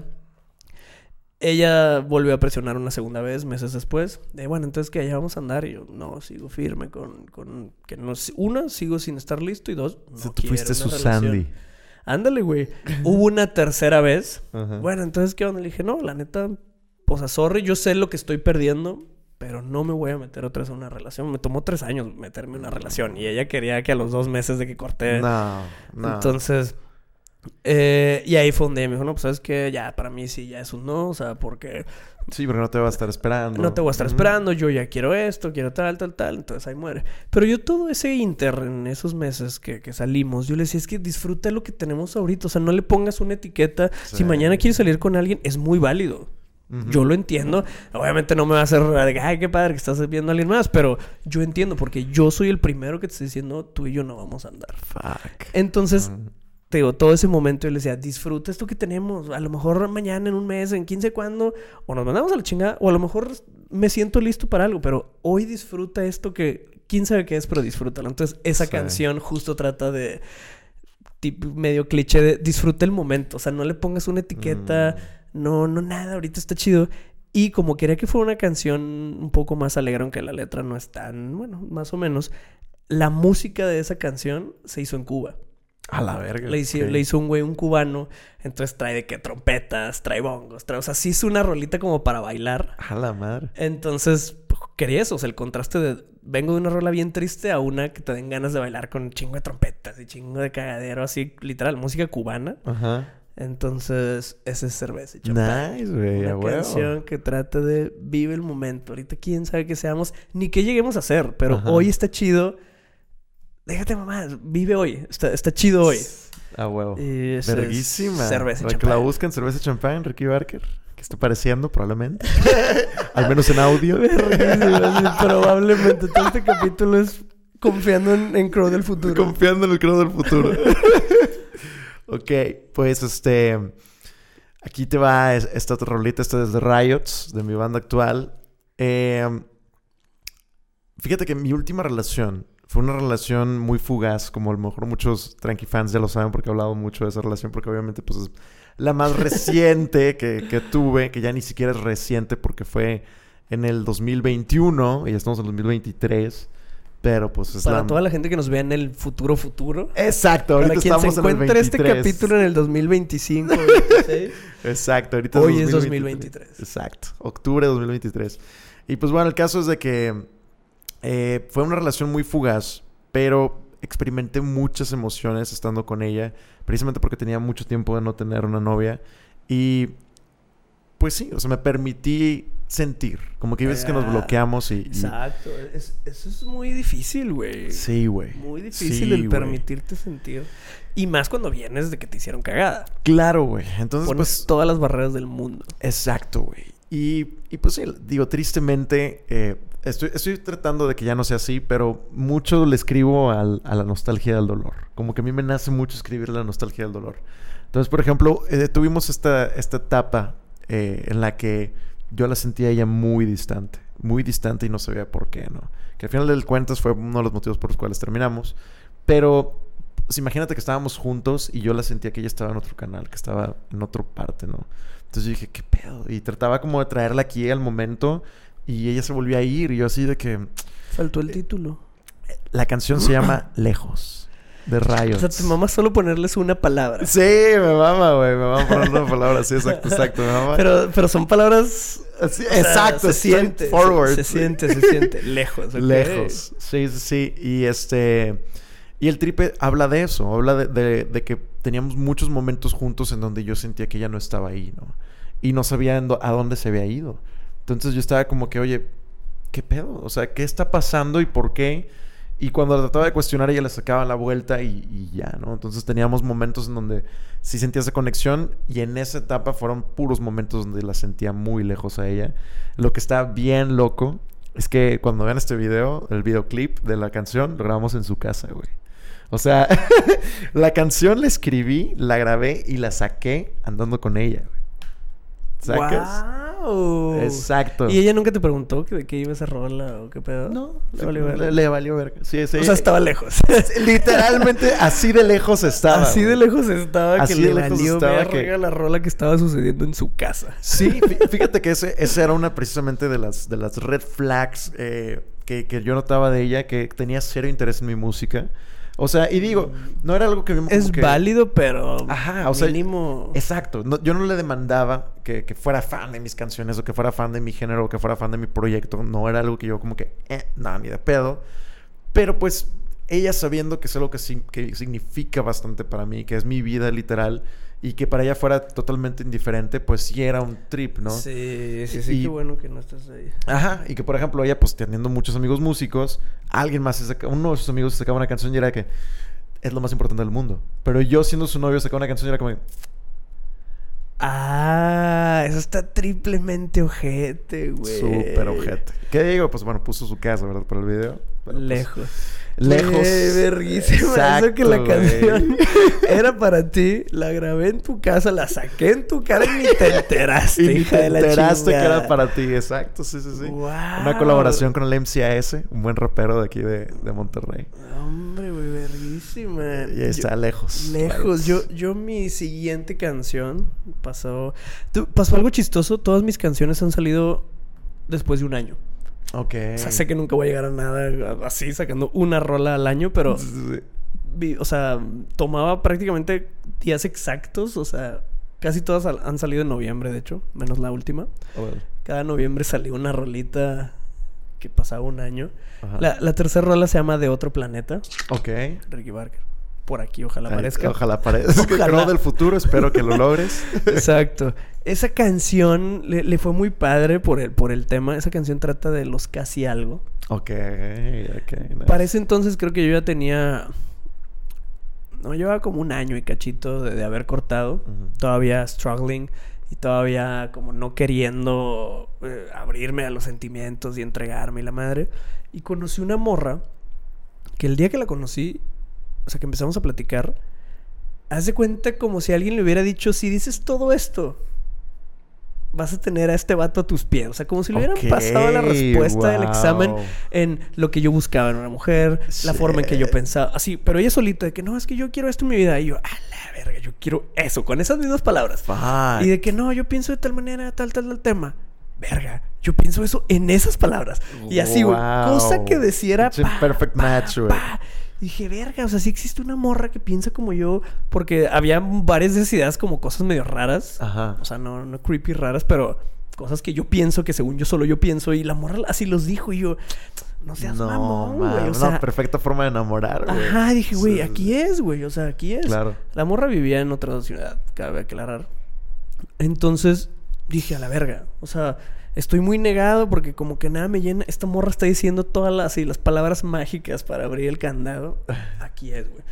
Ella volvió a presionar una segunda vez, meses después. De bueno, entonces que ya vamos a andar. Y yo, no, sigo firme con, con que no, una, sigo sin estar listo. Y dos, no Si tú quiero fuiste su. Sandy. Ándale, güey. Hubo una tercera vez. Ajá. Bueno, entonces, ¿qué onda? Le dije, no, la neta, sea, sorry, yo sé lo que estoy perdiendo, pero no me voy a meter otra vez en una relación. Me tomó tres años meterme en una relación y ella quería que a los dos meses de que corté. No, no. Entonces, eh, y ahí fue ella me dijo, no, pues sabes que ya para mí sí ya es un no, o sea, porque Sí, porque no te va a estar esperando. no te voy a estar esperando, yo ya quiero esto, quiero tal, tal, tal, entonces ahí muere. Pero yo todo ese inter en esos meses que, que salimos, yo le decía, es que disfruta lo que tenemos ahorita, o sea, no le pongas una etiqueta. Si mañana quieres salir con alguien, es muy válido. Yo lo entiendo. Obviamente no me va a hacer, ay, qué padre que estás viendo a alguien más, pero yo entiendo porque yo soy el primero que te estoy diciendo, tú y yo no vamos a andar. Fuck. Entonces. Te digo, todo ese momento yo le decía, disfruta esto que tenemos. A lo mejor mañana, en un mes, en 15 cuando, o nos mandamos a la chingada, o a lo mejor me siento listo para algo, pero hoy disfruta esto que, quién sabe qué es, pero disfrútalo. Entonces, esa Sí. canción justo trata de, tipo, medio cliché de disfruta el momento. O sea, no le pongas una etiqueta, Mm. no, no, nada, ahorita está chido. Y como quería que fuera una canción un poco más alegre, aunque la letra no es tan, bueno, más o menos, la música de esa canción se hizo en Cuba. A la verga. Le hizo, le hizo un güey, un cubano. Entonces trae de que trompetas, trae bongos, trae... O sea, sí es una rolita como para bailar. A la madre. Entonces, pues, quería eso. O sea, el contraste de... Vengo de una rola bien triste a una que te den ganas de bailar con un chingo de trompetas y chingo de cagadero. Así, literal, música cubana. Ajá. Entonces, ese es cerveza y champán. Nice, güey. Una canción que trata de vive el momento. Ahorita quién sabe qué seamos, ni qué lleguemos a hacer, pero Ajá. hoy está chido. Déjate mamá, vive hoy. Está, está chido hoy. A huevo. Y es Verguísima. Cerveza Para que la busquen, cerveza champán, Ricky Barker. Que esté pareciendo, probablemente. Al menos en audio. probablemente todo este capítulo es confiando en, en Crow del futuro. Confiando en el Crow del futuro. ok, pues este. Aquí te va esta otra rolita, esta es de Riots, de mi banda actual. Eh, fíjate que mi última relación fue una relación muy fugaz, como a lo mejor muchos Tranqui fans ya lo saben porque he hablado mucho de esa relación, porque obviamente pues es la más reciente que, que tuve, que ya ni siquiera es reciente porque fue en el 2021 y ya estamos en el 2023. Pero pues es Para toda la gente que nos vea en el futuro futuro. Exacto, ahorita Para quien estamos se encuentre este capítulo en el 2025 Exacto, ahorita Hoy es 2023. Exacto, octubre de 2023. Y pues bueno, el caso es de que eh, fue una relación muy fugaz, pero experimenté muchas emociones estando con ella, precisamente porque tenía mucho tiempo de no tener una novia. Y pues sí, o sea, me permití sentir. Como que hay veces que nos bloqueamos y... Exacto. eso es muy difícil, güey. Sí, güey. Muy difícil el permitirte sentir. Y más cuando vienes de que te hicieron cagada. Claro, güey. Entonces, Pones pues... todas las barreras del mundo. Exacto, güey. Y, y, pues sí, digo, tristemente, eh, estoy, estoy tratando de que ya no sea así, pero mucho le escribo al, a la nostalgia del dolor. Como que a mí me nace mucho escribir la nostalgia del dolor. Entonces, por ejemplo, eh, tuvimos esta, esta etapa eh, en la que yo la sentía ella muy distante, muy distante y no sabía por qué, ¿no? Que al final del cuentas fue uno de los motivos por los cuales terminamos. Pero pues, imagínate que estábamos juntos y yo la sentía que ella estaba en otro canal, que estaba en otra parte, ¿no? Entonces yo dije, ¿qué pedo? Y trataba como de traerla aquí al momento y ella se volvió a ir y yo así de que... Faltó el título. La canción se llama Lejos de rayos. O sea, te mama solo ponerles una palabra. Sí, me mama, güey. Me mama poner una palabra. Sí, exacto, exacto. Me mama. Pero, pero son palabras. exacto, se siente. Forward. Se, siente, se siente. Lejos. Lejos. Sí, sí, sí. Y este. Y el tripe habla de eso. Habla de, de, que teníamos muchos momentos juntos en donde yo sentía que ella no estaba ahí, ¿no? Y no sabía a dónde se había ido. Entonces yo estaba como que, oye, ¿qué pedo? O sea, ¿qué está pasando y por qué? Y cuando la trataba de cuestionar, ella le sacaba la vuelta y, ya, ¿no? Entonces teníamos momentos en donde sí sentía esa conexión y en esa etapa fueron puros momentos donde la sentía muy lejos a ella. Lo que está bien loco es que cuando vean este video, el videoclip de la canción, lo grabamos en su casa, güey. O sea, la canción la escribí, la grabé y la saqué andando con ella, güey. ¿Sacas? Exacto. ¿Y ella nunca te preguntó de qué iba esa rola o qué pedo? No, le valió verga. Le, valió verga. Sí, sí. O sea, estaba lejos. Literalmente así de lejos estaba. Así de lejos estaba que le valió verga que... la rola que estaba sucediendo en su casa. Sí, fíjate que ese, esa era una precisamente de las, de las red flags eh, que, que yo notaba de ella, que tenía cero interés en mi música. O sea, y digo, no era algo que... Es válido, pero... Ajá, o sea... Exacto. yo no le demandaba que, fuera fan de mis canciones o que fuera fan de mi género o que fuera fan de mi proyecto. No era algo que yo como que... Eh, nada, ni de pedo. Pero pues ella sabiendo que es algo que, que significa bastante para mí, que es mi vida literal y que para ella fuera totalmente indiferente, pues sí era un trip, ¿no? Sí, sí, sí, qué bueno que no estás ahí. Ajá, y que por ejemplo ella, pues teniendo muchos amigos músicos, alguien más, uno de sus amigos sacaba una canción y era que es lo más importante del mundo. Pero yo siendo su novio sacaba una canción y era como... Ah, eso está triplemente ojete, güey. Súper ojete. ¿Qué digo? Pues bueno, puso su casa, ¿verdad? Para el video. Pues, Lejos lejos. verguísima. Eso que la canción era para ti, la grabé en tu casa, la saqué en tu cara y ni te enteraste, y hija te de la enteraste que era para ti, exacto, sí, sí, sí. Una colaboración con el MCAS, un buen rapero de aquí de, de Monterrey. Hombre, güey, verguísima. Y está lejos. Lejos. Yo, yo mi siguiente canción pasó... pasó algo chistoso. Todas mis canciones han salido después de un año. Ok. O sea, sé que nunca voy a llegar a nada así, sacando una rola al año, pero. o sea, tomaba prácticamente días exactos. O sea, casi todas han salido en noviembre, de hecho, menos la última. Cada noviembre salió una rolita que pasaba un año. La, la tercera rola se llama De Otro Planeta. Ok. Ricky Barker por aquí, ojalá aparezca. Ojalá aparezca. Creo del futuro, espero que lo logres. Exacto. Esa canción le, fue muy padre por el, por el tema. Esa canción trata de los casi algo. Ok, ok. Para ese entonces creo que yo ya tenía... No, llevaba como un año y cachito de, haber cortado. Todavía struggling. y todavía como no queriendo eh, abrirme a los sentimientos y entregarme y la madre. Y conocí una morra que el día que la conocí, o sea, que empezamos a platicar, haz de cuenta como si alguien le hubiera dicho, si dices todo esto, vas a tener a este vato a tus pies. O sea, como si le hubieran pasado la respuesta del examen en lo que yo buscaba en una mujer, la forma en que yo pensaba. Así, pero ella solita, de que no, es que yo quiero esto en mi vida. Y yo, a la verga, yo quiero eso, con esas mismas palabras. Fuck. Y de que no, yo pienso de tal manera, tal, tal, tal tema. Verga, yo pienso eso en esas palabras. Y así. Wow. Cosa que deciera. It's a perfect match, Dije, verga, o sea, sí existe una morra que piensa como yo. Porque había varias de esas ideas como cosas medio raras. Ajá. O sea, no, no creepy raras, pero cosas que yo pienso que según yo solo yo pienso. Y la morra así los dijo. Y yo, no seas no, mamón, güey. O no, sea, perfecta forma de enamorar, güey. Ajá, dije, güey, Sí, aquí es, güey. O sea, aquí es. Claro. La morra vivía en otra ciudad, cabe aclarar. Entonces dije, a la verga. O sea, estoy muy negado porque como que nada me llena. Esta morra está diciendo todas las, las palabras mágicas para abrir el candado. Aquí es, güey.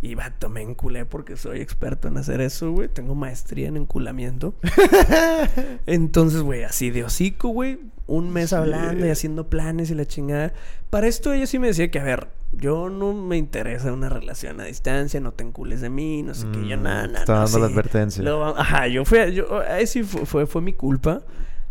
Y vato, me enculé porque soy experto en hacer eso, güey. Tengo maestría en enculamiento. Entonces, güey, así de hocico, güey. Un mes hablando y haciendo planes y la chingada. Para esto ella sí me decía que, a ver, yo no me interesa una relación a distancia, no te encules de mí, no sé qué. Yo, Mm, nada, nada. está dando la advertencia. Ajá, yo fui, yo, ahí sí fue, fue, fue mi culpa.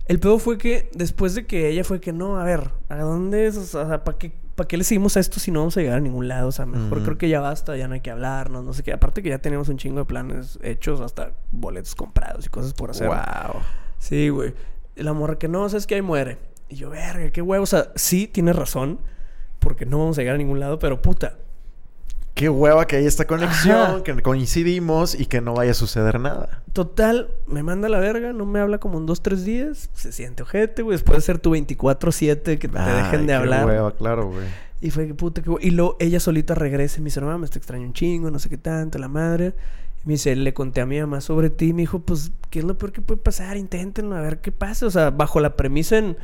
El peor fue que después de que ella fue que no, a ver, ¿a dónde es? O sea, ¿para qué, ¿para qué le seguimos a esto si no vamos a llegar a ningún lado? O sea, mejor Ujú. creo que ya basta, ya no hay que hablarnos, no sé qué. Aparte que ya tenemos un chingo de planes hechos, hasta boletos comprados y cosas por hacer. Wow. Sí, güey. La morra que no, sabes que ahí muere. Y yo, verga, qué huevo. O sea, sí, tienes razón. Porque no vamos a llegar a ningún lado, pero puta. Qué hueva que hay esta conexión, Ajá. que coincidimos y que no vaya a suceder nada. Total, me manda a la verga, no me habla como en dos, tres días. Se siente ojete, güey. Después de ser tu 24-7, que te Ay, dejen de qué hablar. hueva, claro, güey. Y fue que puta, que Y luego ella solita regresa y me dice, no mames, te extraño un chingo, no sé qué tanto, la madre. Y me dice, le conté a mi mamá sobre ti. Y me dijo, pues, ¿qué es lo peor que puede pasar? Inténtenlo, a ver qué pasa. O sea, bajo la premisa en,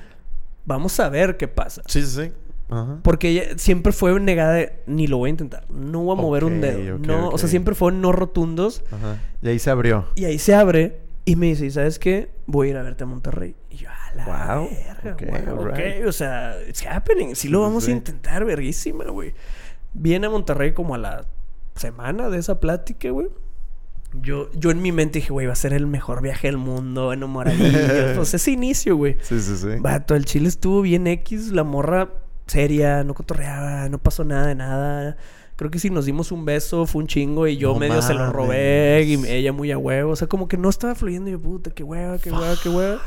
vamos a ver qué pasa. Sí, sí, sí. Ajá. Porque ella siempre fue negada de, ni lo voy a intentar. No voy a mover un dedo. no, O sea, siempre fue no rotundos. Ajá. Y ahí se abrió. Y ahí se abre y me dice, ¿y sabes qué? Voy a ir a verte a Monterrey. Y yo, a la Wow, verga, ok, wow, alright. ok. O sea, it's happening. Sí lo vamos sí. a intentar, verguísima, güey. Viene a Monterrey como a la semana de esa plática, güey. Yo, yo en mi mente dije, güey, va a ser el mejor viaje del mundo, enamoradillos. pues ese inicio, güey. Sí, sí, sí. Vato, el chile estuvo bien X, la morra seria, no cotorreaba, no pasó nada de nada. Creo que si nos dimos un beso fue un chingo y yo No medio se lo robé y ella muy a huevo. O sea, como que no estaba fluyendo y yo, puta, qué hueva, qué hueva, qué hueva.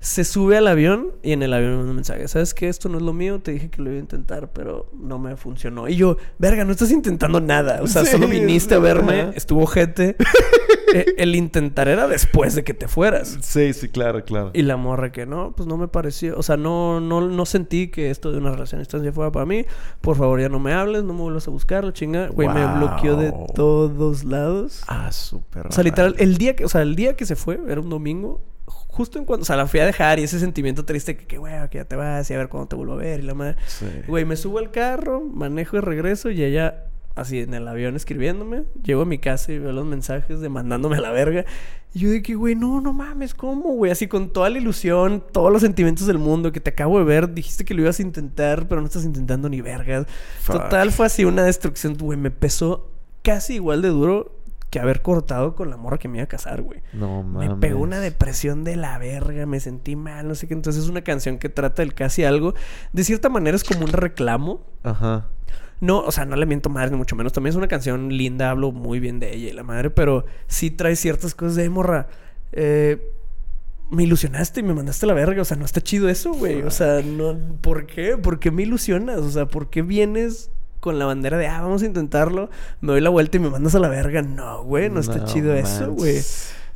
Se sube al avión y en el avión me manda un mensaje. ¿Sabes qué? Esto no es lo mío. Te dije que lo iba a intentar, pero no me funcionó. Y yo, verga, no estás intentando nada. O sea, Sí, solo viniste a verme, ajá. estuvo gente. Eh, el intentar era después de que te fueras. Sí, sí, claro, claro. Y la morra que no, pues no me pareció. O sea, no, no, no sentí que esto de una relación a distancia fuera para mí. Por favor, ya no me hables, no me vuelvas a buscar, la chinga. Güey, me bloqueó de todos lados. Ah, súper. O sea, literal, el día que, o sea, el día que se fue, era un domingo, justo en cuando, o sea, la fui a dejar y ese sentimiento triste que, que güey, que ya te vas y a ver cuándo te vuelvo a ver y la madre. Sí. Güey, me subo al carro, manejo de regreso y ella así en el avión escribiéndome. Llego a mi casa y veo los mensajes de mandándome a la verga. Y yo de que, güey, no, no mames, ¿cómo, güey? Así con toda la ilusión, todos los sentimientos del mundo que te acabo de ver. Dijiste que lo ibas a intentar, pero no estás intentando ni vergas. Fuck. Total, fue así una destrucción, güey. Me pesó casi igual de duro que haber cortado con la morra que me iba a casar, güey. No Me mames. pegó una depresión de la verga, me sentí mal, no sé qué. Entonces es una canción que trata del casi algo. De cierta manera es como un reclamo. Ajá. No, o sea, no le miento madre, ni mucho menos. También es una canción linda, hablo muy bien de ella y la madre, pero sí trae ciertas cosas de "Ay, morra. Eh, me ilusionaste y me mandaste a la verga. O sea, no está chido eso, güey. O sea, no. ¿Por qué? ¿Por qué me ilusionas? O sea, ¿por qué vienes con la bandera de ah, vamos a intentarlo? Me doy la vuelta y me mandas a la verga. No, güey, no está chido eso, güey.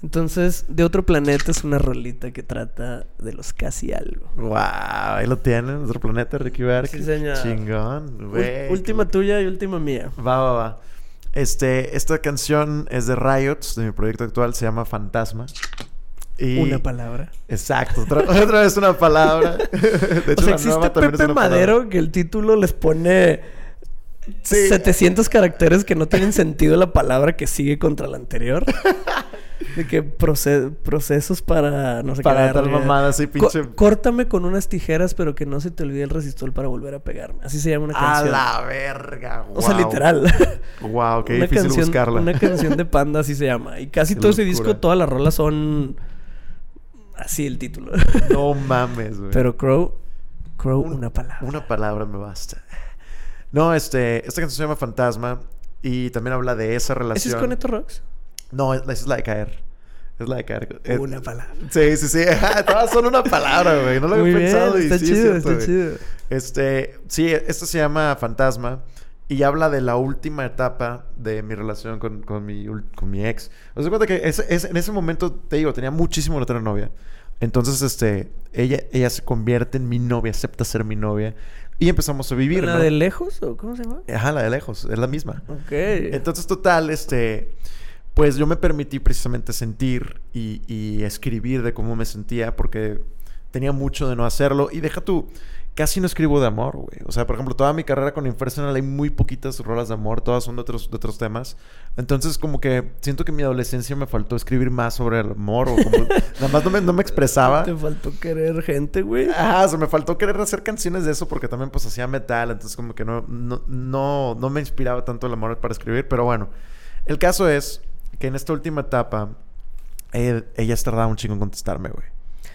Entonces, de otro planeta es una rolita que trata de los casi algo. Wow, ahí lo tienen, otro planeta, Ricky Berg. Sí, señor. Chingón, güey. última tuya y última mía. Va, va, va. Este, esta canción es de Riots, de mi proyecto actual, se llama Fantasma. Y... Una palabra. Exacto, otra, otra vez una palabra. De hecho, o sea, la existe nueva también es Pepe palabra. Madero que el título les pone Sí. 700 caracteres que no tienen sentido la palabra que sigue contra la anterior. De que proce- procesos para no sé Para qué. mamada así, Co- pinche. córtame con unas tijeras, pero que no se te olvide el resistor para volver a pegarme. Así se llama una A canción. la verga, O sea, wow. literal. Wow, qué una difícil canción, buscarla. Una canción de panda, así se llama. Y casi Qué todo ese locura. disco, todas las rolas son así el título. No mames, güey. Pero Crow, Crow, Un- una palabra. Una palabra me basta. No, este, esta canción se llama Fantasma y también habla de esa ¿Ese relación. es con Neto Rocks? No, es, es la de caer. Es la de caer. Es- Una palabra. Sí, sí, sí. Todas son una palabra, güey. No lo había bien, pensado y está sí es chido, cierto, está güey. chido. Este, sí, esto se llama Fantasma y habla de la última etapa de mi relación con, con mi, con mi ex. Os doy cuenta que es, es- en ese momento, te digo, tenía muchísimo la otra novia. Entonces, este, ella, ella se convierte en mi novia, acepta ser mi novia y empezamos a vivir, ¿La ¿no? de lejos o cómo se llama? Ajá, la de lejos, es la misma. Ok. Entonces, total, este, pues yo me permití precisamente sentir y, y escribir de cómo me sentía porque tenía mucho de no hacerlo. Y deja tú, casi no escribo de amor, güey. O sea, por ejemplo, toda mi carrera con Infernal hay muy poquitas rolas de amor, todas son de otros, de otros temas. Entonces, como que siento que en mi adolescencia me faltó escribir más sobre el amor o como... nada más no me, no me expresaba. Te faltó querer gente, güey. Ajá, o sea, me faltó querer hacer canciones de eso porque también pues hacía metal, entonces como que no, no, no, no me inspiraba tanto el amor para escribir, pero bueno, el caso es que en esta última etapa eh, ella se tardaba un chingo en contestarme, güey.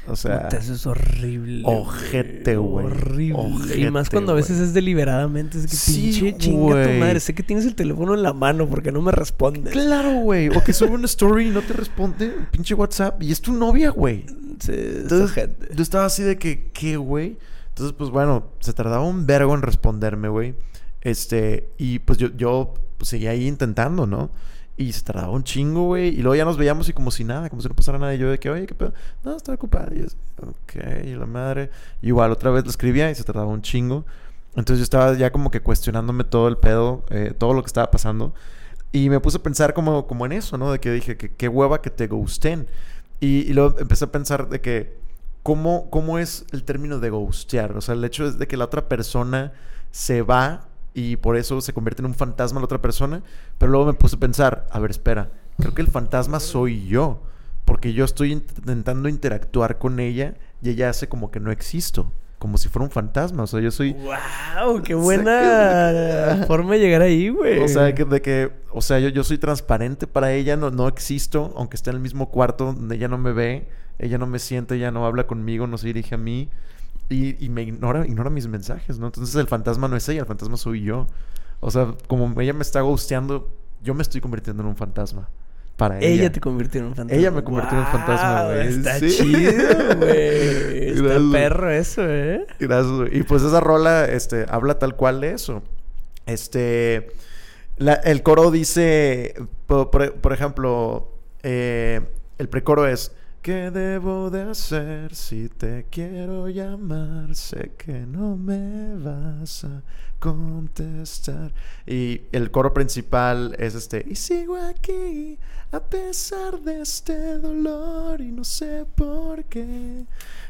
O sea, Puta, eso es horrible. ojete, güey. Horrible. y Ojete, más cuando a veces es deliberadamente. Es que Sí, pinche chinga tu madre. Sé que tienes el teléfono en la mano porque no me respondes. claro, güey, o que sube una story y no te responde, pinche WhatsApp, y es tu novia, güey. Sí, es Entonces, ojete. yo estaba así de que, ¿qué, güey? Entonces, pues bueno, se tardaba un vergo en responderme, güey. Este, y pues yo, yo pues, seguía ahí intentando, ¿no? Y se tardaba un chingo, güey. Y luego ya nos veíamos y como si nada, como si no pasara nada. Y yo de que, oye, ¿qué pedo? No, estoy ocupado. Y yo, ok, la madre. Igual otra vez lo escribía y se tardaba un chingo. Entonces yo estaba ya como que cuestionándome todo el pedo, eh, todo lo que estaba pasando. Y me puse a pensar como, como en eso, ¿no? De que dije, que qué hueva que te gusten. Y, y luego empecé a pensar de que, ¿cómo, ¿cómo es el término de ghostear? O sea, el hecho es de que la otra persona se va y por eso se convierte en un fantasma la otra persona. Pero luego me puse a pensar, a ver, espera, creo que el fantasma soy yo. Porque yo estoy intentando interactuar con ella y ella hace como que no existo. Como si fuera un fantasma. O sea, yo soy... ¡Wow! ¡Qué O sea, buena forma de llegar ahí, güey! O sea, que, de que, o sea, yo, yo soy transparente para ella, no, no existo, aunque esté en el mismo cuarto donde ella no me ve, ella no me siente, ella no habla conmigo, no se dirige a mí y, y me ignora, ignora mis mensajes, ¿no? Entonces el fantasma no es ella, el fantasma soy yo. O sea, como ella me está ghosteando, yo me estoy convirtiendo en un fantasma para ella. Ella te convirtió en un fantasma. Ella me convirtió en un fantasma, güey. Está Sí. chido, güey. Está Gracias. perro eso, ¿eh? Gracias, güey. Y pues esa rola este, habla tal cual de eso. Este. la- el coro dice. Por, por- por ejemplo. eh, el precoro es. ¿Qué debo de hacer si te quiero llamar? Sé que no me vas a contestar. Y el coro principal es este. Y sigo aquí a pesar de este dolor y no sé por qué.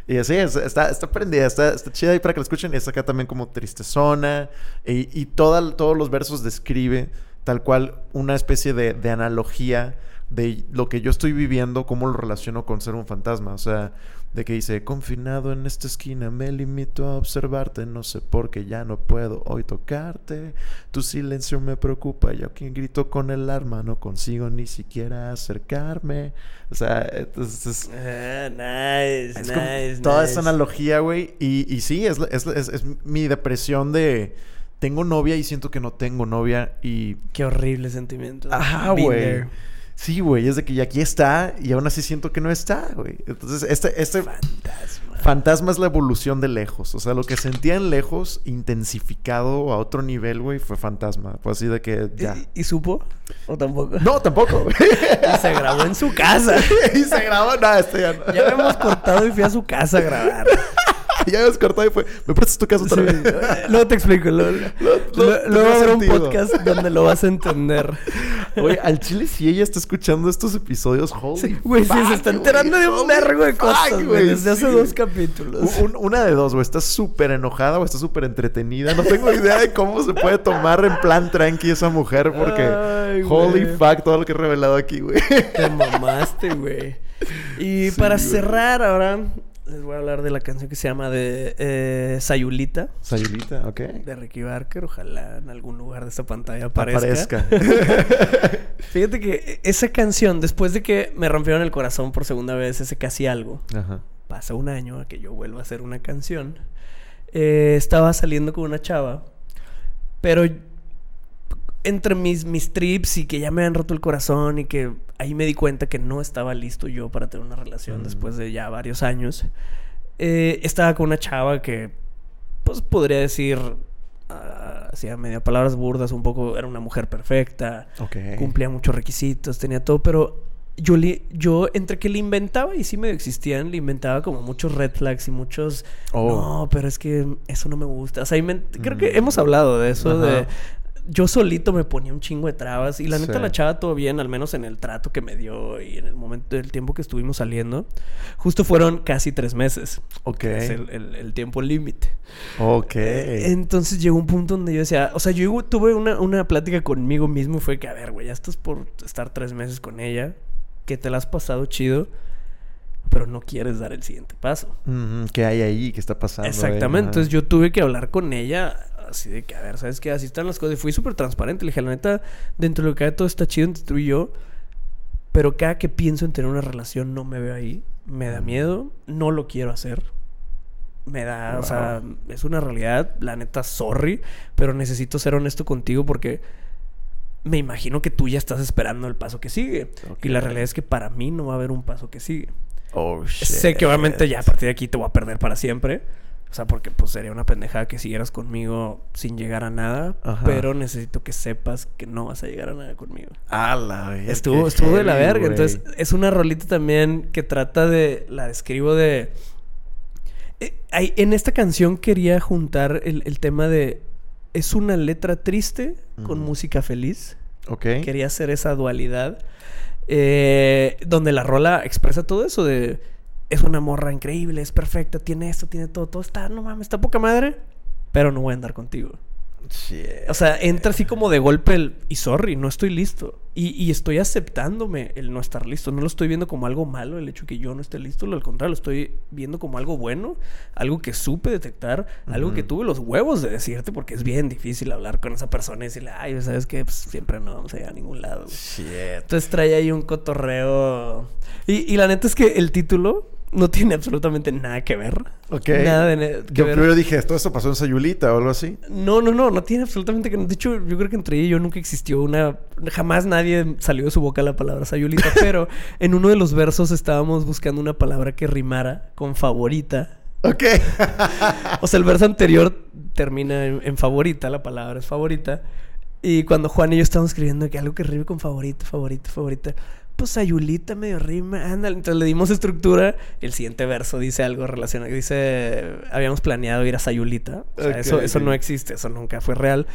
Y así es, está, está prendida, está, está chida ahí para que la escuchen. Y está acá también como tristezona. Y, y toda- todos los versos describe tal cual una especie de, de analogía de lo que yo estoy viviendo, cómo lo relaciono con ser un fantasma. O sea, de que dice, confinado en esta esquina, me limito a observarte, no sé por qué ya no puedo hoy tocarte. Tu silencio me preocupa, yo quien grito con el arma, no consigo ni siquiera acercarme. O sea, entonces... Ah, nice, Es nice, toda nice. esa analogía, güey. Y, y sí, es, es, es- es mi depresión de... Tengo novia y siento que no tengo novia y... Qué horrible sentimiento. Ajá, güey. Sí, güey, es de que ya aquí está y aún así siento que no está, güey. Entonces, este, este Fantasma. fantasma es la evolución de lejos. O sea, lo que sentía en lejos, intensificado a otro nivel, güey, fue fantasma. Fue así de que ya. ¿Y, y supo? ¿O tampoco? No, tampoco, güey. Y se grabó en su casa. y se grabó, no, este ya no. Ya habíamos cortado y fui a su casa a grabar. ya habías cortado y fue, ¿me prestas tu casa otra Sí. vez? Luego te explico. Luego, luego- habrá un podcast donde lo vas a entender. Güey, al chile si ella está escuchando estos episodios, holy Sí, Güey, sí, se está enterando de un vergo de cosas, güey. Desde hace dos capítulos. Un- una de dos, güey. Está súper enojada o está súper entretenida. No tengo idea de cómo se puede tomar en plan tranqui esa mujer porque... Ay, Holy fuck, todo lo que he revelado aquí, güey. Te mamaste, güey. Y Sí, para cerrar ahora, les voy a hablar de la canción que se llama de eh, Sayulita. Sayulita, ok. De Ricky Barker, ojalá en algún lugar de esta pantalla aparezca. Aparezca. Fíjate que esa canción, después de que me rompieron el corazón por segunda vez, ese casi algo, Ajá. pasa un año a que yo vuelva a hacer una canción. Eh, estaba saliendo con una chava, pero entre mis, mis trips y que ya me han roto el corazón y que ahí me di cuenta que no estaba listo yo para tener una relación Mm. después de ya varios años. eh, estaba con una chava que, pues podría decir, ah, hacía media palabras burdas, un poco, era una mujer perfecta, cumplía muchos requisitos, tenía todo, pero yo, le- yo entre que le inventaba y sí medio existían, le inventaba como muchos red flags y muchos... Oh. No, pero es que eso no me gusta. O sea, creo que Mm. hemos hablado de eso, Ajá. de... Yo solito me ponía un chingo de trabas y la neta Sí. la chava todo bien, al menos en el trato que me dio y en el momento del tiempo que estuvimos saliendo. Justo fueron casi tres meses. Ok. que Es el, el- el tiempo límite. Ok. Entonces llegó un punto donde yo decía, o sea, yo tuve una, una plática conmigo mismo y fue que, a ver, güey, ya estás por estar tres meses con ella, que te la has pasado chido, pero no quieres dar el siguiente paso. ¿Qué hay ahí? ¿Qué está pasando? Exactamente, entonces yo tuve que hablar con ella así de que, a ver, ¿sabes qué? Así están las cosas. Y fui súper transparente, le dije, la neta, dentro de lo que hay todo está chido entre tú y yo, pero cada que pienso en tener una relación no me veo ahí, me da miedo, no lo quiero hacer. Me da, o sea, es una realidad, la neta, sorry, pero necesito ser honesto contigo porque me imagino que tú ya estás esperando el paso que sigue. Y la realidad es que para mí no va a haber un paso que sigue. Oh, shit. Sé que obviamente ya a partir de aquí te voy a perder para siempre. O sea, porque pues sería una pendejada que siguieras conmigo sin llegar a nada. Ajá. Pero necesito que sepas que no vas a llegar a nada conmigo. A la verga, Estuvo, estuvo de la verga. Entonces, es una rolita también que trata de. La describo de. Eh, ahí- en esta canción quería juntar el, el tema de. Es una letra triste con música feliz. Ok. Quería hacer esa dualidad. eh, donde la rola expresa todo eso de... Es una morra increíble, es perfecta, tiene esto, tiene todo, todo está, no mames, está poca madre, pero no voy a andar contigo. Shit. O sea, entra así como de golpe el... Y sorry, no estoy listo. Y, y estoy aceptándome el no estar listo. No lo estoy viendo como algo malo, el hecho de que yo no esté listo. Al contrario, lo estoy viendo como algo bueno. Algo que supe detectar. Algo que tuve los huevos de decirte. Porque es bien difícil hablar con esa persona y decirle... Ay, ¿sabes qué? Pues siempre no vamos a llegar a ningún lado. güey". Shit. Entonces trae ahí un cotorreo. Y, y la neta es que el título no tiene absolutamente nada que ver. Ok. Nada de ne- que Yo ver. primero dije, ¿todo esto pasó en Sayulita o algo así? No, no, no, no tiene absolutamente que De hecho, yo creo que entre ella y yo nunca existió una. Jamás nadie salió de su boca la palabra sayulita, pero en uno de los versos estábamos buscando una palabra que rimara con favorita. Ok. O sea, el verso anterior termina en, en favorita, la palabra es favorita. Y cuando Juan y yo estábamos escribiendo que algo que rime con favorita, favorita, favorita. Pues Sayulita medio rima, ándale. Entonces le dimos estructura. El siguiente verso dice algo relacionado. Dice, habíamos planeado ir a Sayulita. O sea, Ok, eso, eso no existe, eso nunca fue real.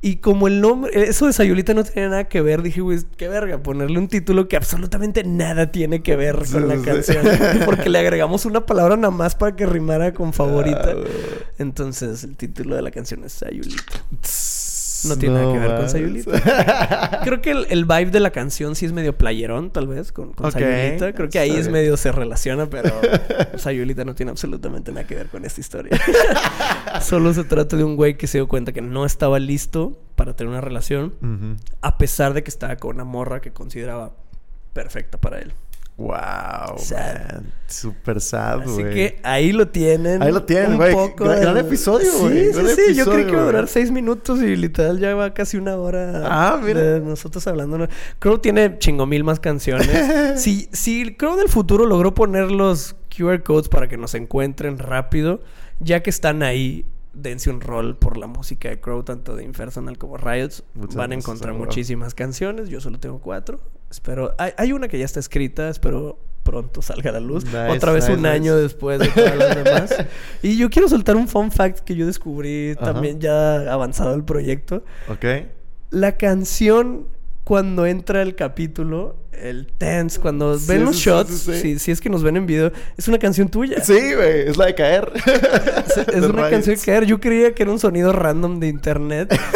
Y como el nombre, eso de Sayulita no tenía nada que ver, dije, güey, qué verga, ponerle un título que absolutamente nada tiene que ver con la canción. Porque le agregamos una palabra nada más para que rimara con favorita. Ah, Entonces, el título de la canción es Sayulita. No tiene nada que ver con. Sayulita. Creo que el, el vibe de la canción sí es medio playerón, tal vez, con, Sayulita. Creo que ahí está es bien. medio se relaciona, pero Sayulita no tiene absolutamente nada que ver con esta historia. Solo se trata de un güey que se dio cuenta que no estaba listo para tener una relación, a pesar de que estaba con una morra que consideraba perfecta para él. Wow, Sad. man. Super sad, Así güey. que ahí lo tienen. Ahí lo tienen, güey. poco Gran- gran episodio, Sí, güey. Sí, Gran sí, Yo episodio, creí que iba a durar seis minutos y literal ya va casi una hora. Ah, mira. De nosotros hablando. Crow tiene chingo mil más canciones. si, si Crow del futuro logró poner los QR codes para que nos encuentren rápido, ya que están ahí, dense un rol por la música de Crow, tanto de Impersonal como Riots. Muchas Van a encontrar muchísimas canciones. Yo solo tengo cuatro. Espero. Hay, hay una que ya está escrita. Espero pronto salga a la luz. Nice, Otra vez nice, un nice. año después de todas las demás. Y yo quiero soltar un fun fact que yo descubrí también ya avanzado el proyecto. Ok. La canción, cuando entra el capítulo, el tense, cuando Sí, ven los sí, shots, sí. Si, si es que nos ven en video, es una canción tuya. Sí, güey, es la de caer. Es, es De una Riots. canción que caer. Yo creía que era un sonido random de internet.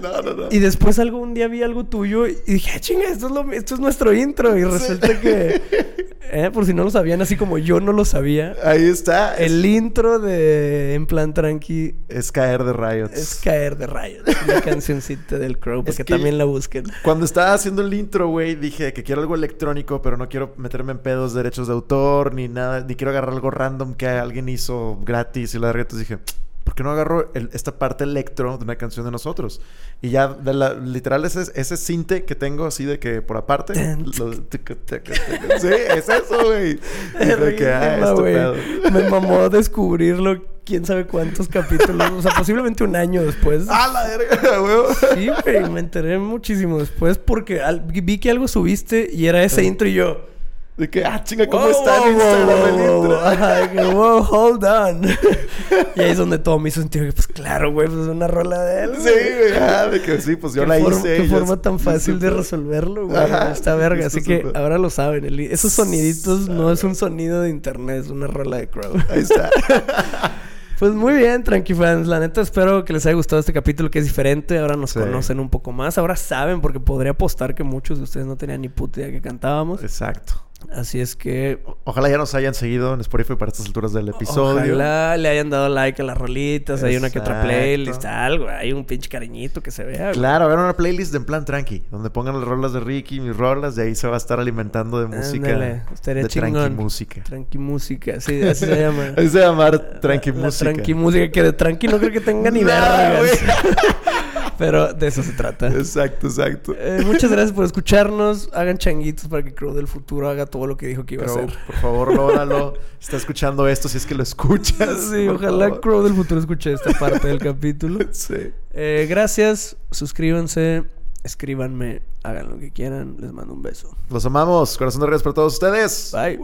No, no, no. Y después algún día vi algo tuyo y dije, "Ah, chinga, esto es, lo- esto es nuestro intro. Y resulta que, eh, por si no lo sabían, así como yo no lo sabía, Ahí está. Es, el intro de En Plan Tranqui es caer de rayos. es Caer de Rayos. La cancioncita del Crow, Es porque que- también la busquen. Cuando estaba haciendo el intro, güey, dije que quiero algo electrónico, pero no quiero meterme en pedos de derechos de autor ni nada, ni quiero agarrar algo random que alguien hizo gratis y la verga. Entonces dije, ¿por qué no agarro el- esta parte electro de una canción de nosotros? Y ya, de la, literal, ese, ese cinte que tengo así de que por aparte. Lo- sí, es eso, güey. Dije de que, ah, este. Me mamó descubrirlo, quién sabe cuántos capítulos, o sea, posiblemente un año después. ¡Ah, la verga, güey! Sí, güey, me enteré muchísimo después porque al- vi que algo subiste y era ese intro y yo. De que, ah, chinga, ¿cómo Wow, está wow, en Instagram wow, el wow, hold on. y ahí es donde todo me hizo sentido. que, Pues claro, güey, pues es una rola de él. Sí, güey, ah, de que sí, pues yo la forma- hice. Qué forma tan fácil de supe. resolverlo, güey. Está verga. Así que ahora lo saben. el- esos soniditos no es un sonido de internet, es una rola de Crow. Ahí está. Pues muy bien, tranqui fans. La neta espero que les haya gustado este capítulo que es diferente. Ahora nos Sí. conocen un poco más. Ahora saben, porque podría apostar que muchos de ustedes no tenían ni puta idea que cantábamos. Exacto. Así es que Ojalá ya nos hayan seguido en Spotify para estas alturas del episodio. Ojalá le hayan dado like a las rolitas, hay una que otra playlist, algo, hay un pinche cariñito que se vea. Claro, hagan una playlist de en plan tranqui, donde pongan las rolas de Ricky, mis rolas, de ahí se va a estar alimentando de música. Ándale, de tranqui música. Tranqui música, sí, así se llama. Ahí se va a llamar tranqui La música. Tranqui música, que de tranqui no creo que tenga ni güey. Pero de eso se trata. Exacto, exacto. Eh, muchas gracias por escucharnos. Hagan changuitos para que Crow del futuro haga todo lo que dijo que iba Crow, a hacer. por favor, lóralo. Está escuchando esto si es que lo escuchas. Sí, ojalá favor. Crow del futuro escuche esta parte del capítulo. Sí. Eh, gracias, suscríbanse, escríbanme, hagan lo que quieran. Les mando un beso. Los amamos. Corazón de redes para todos ustedes. Bye.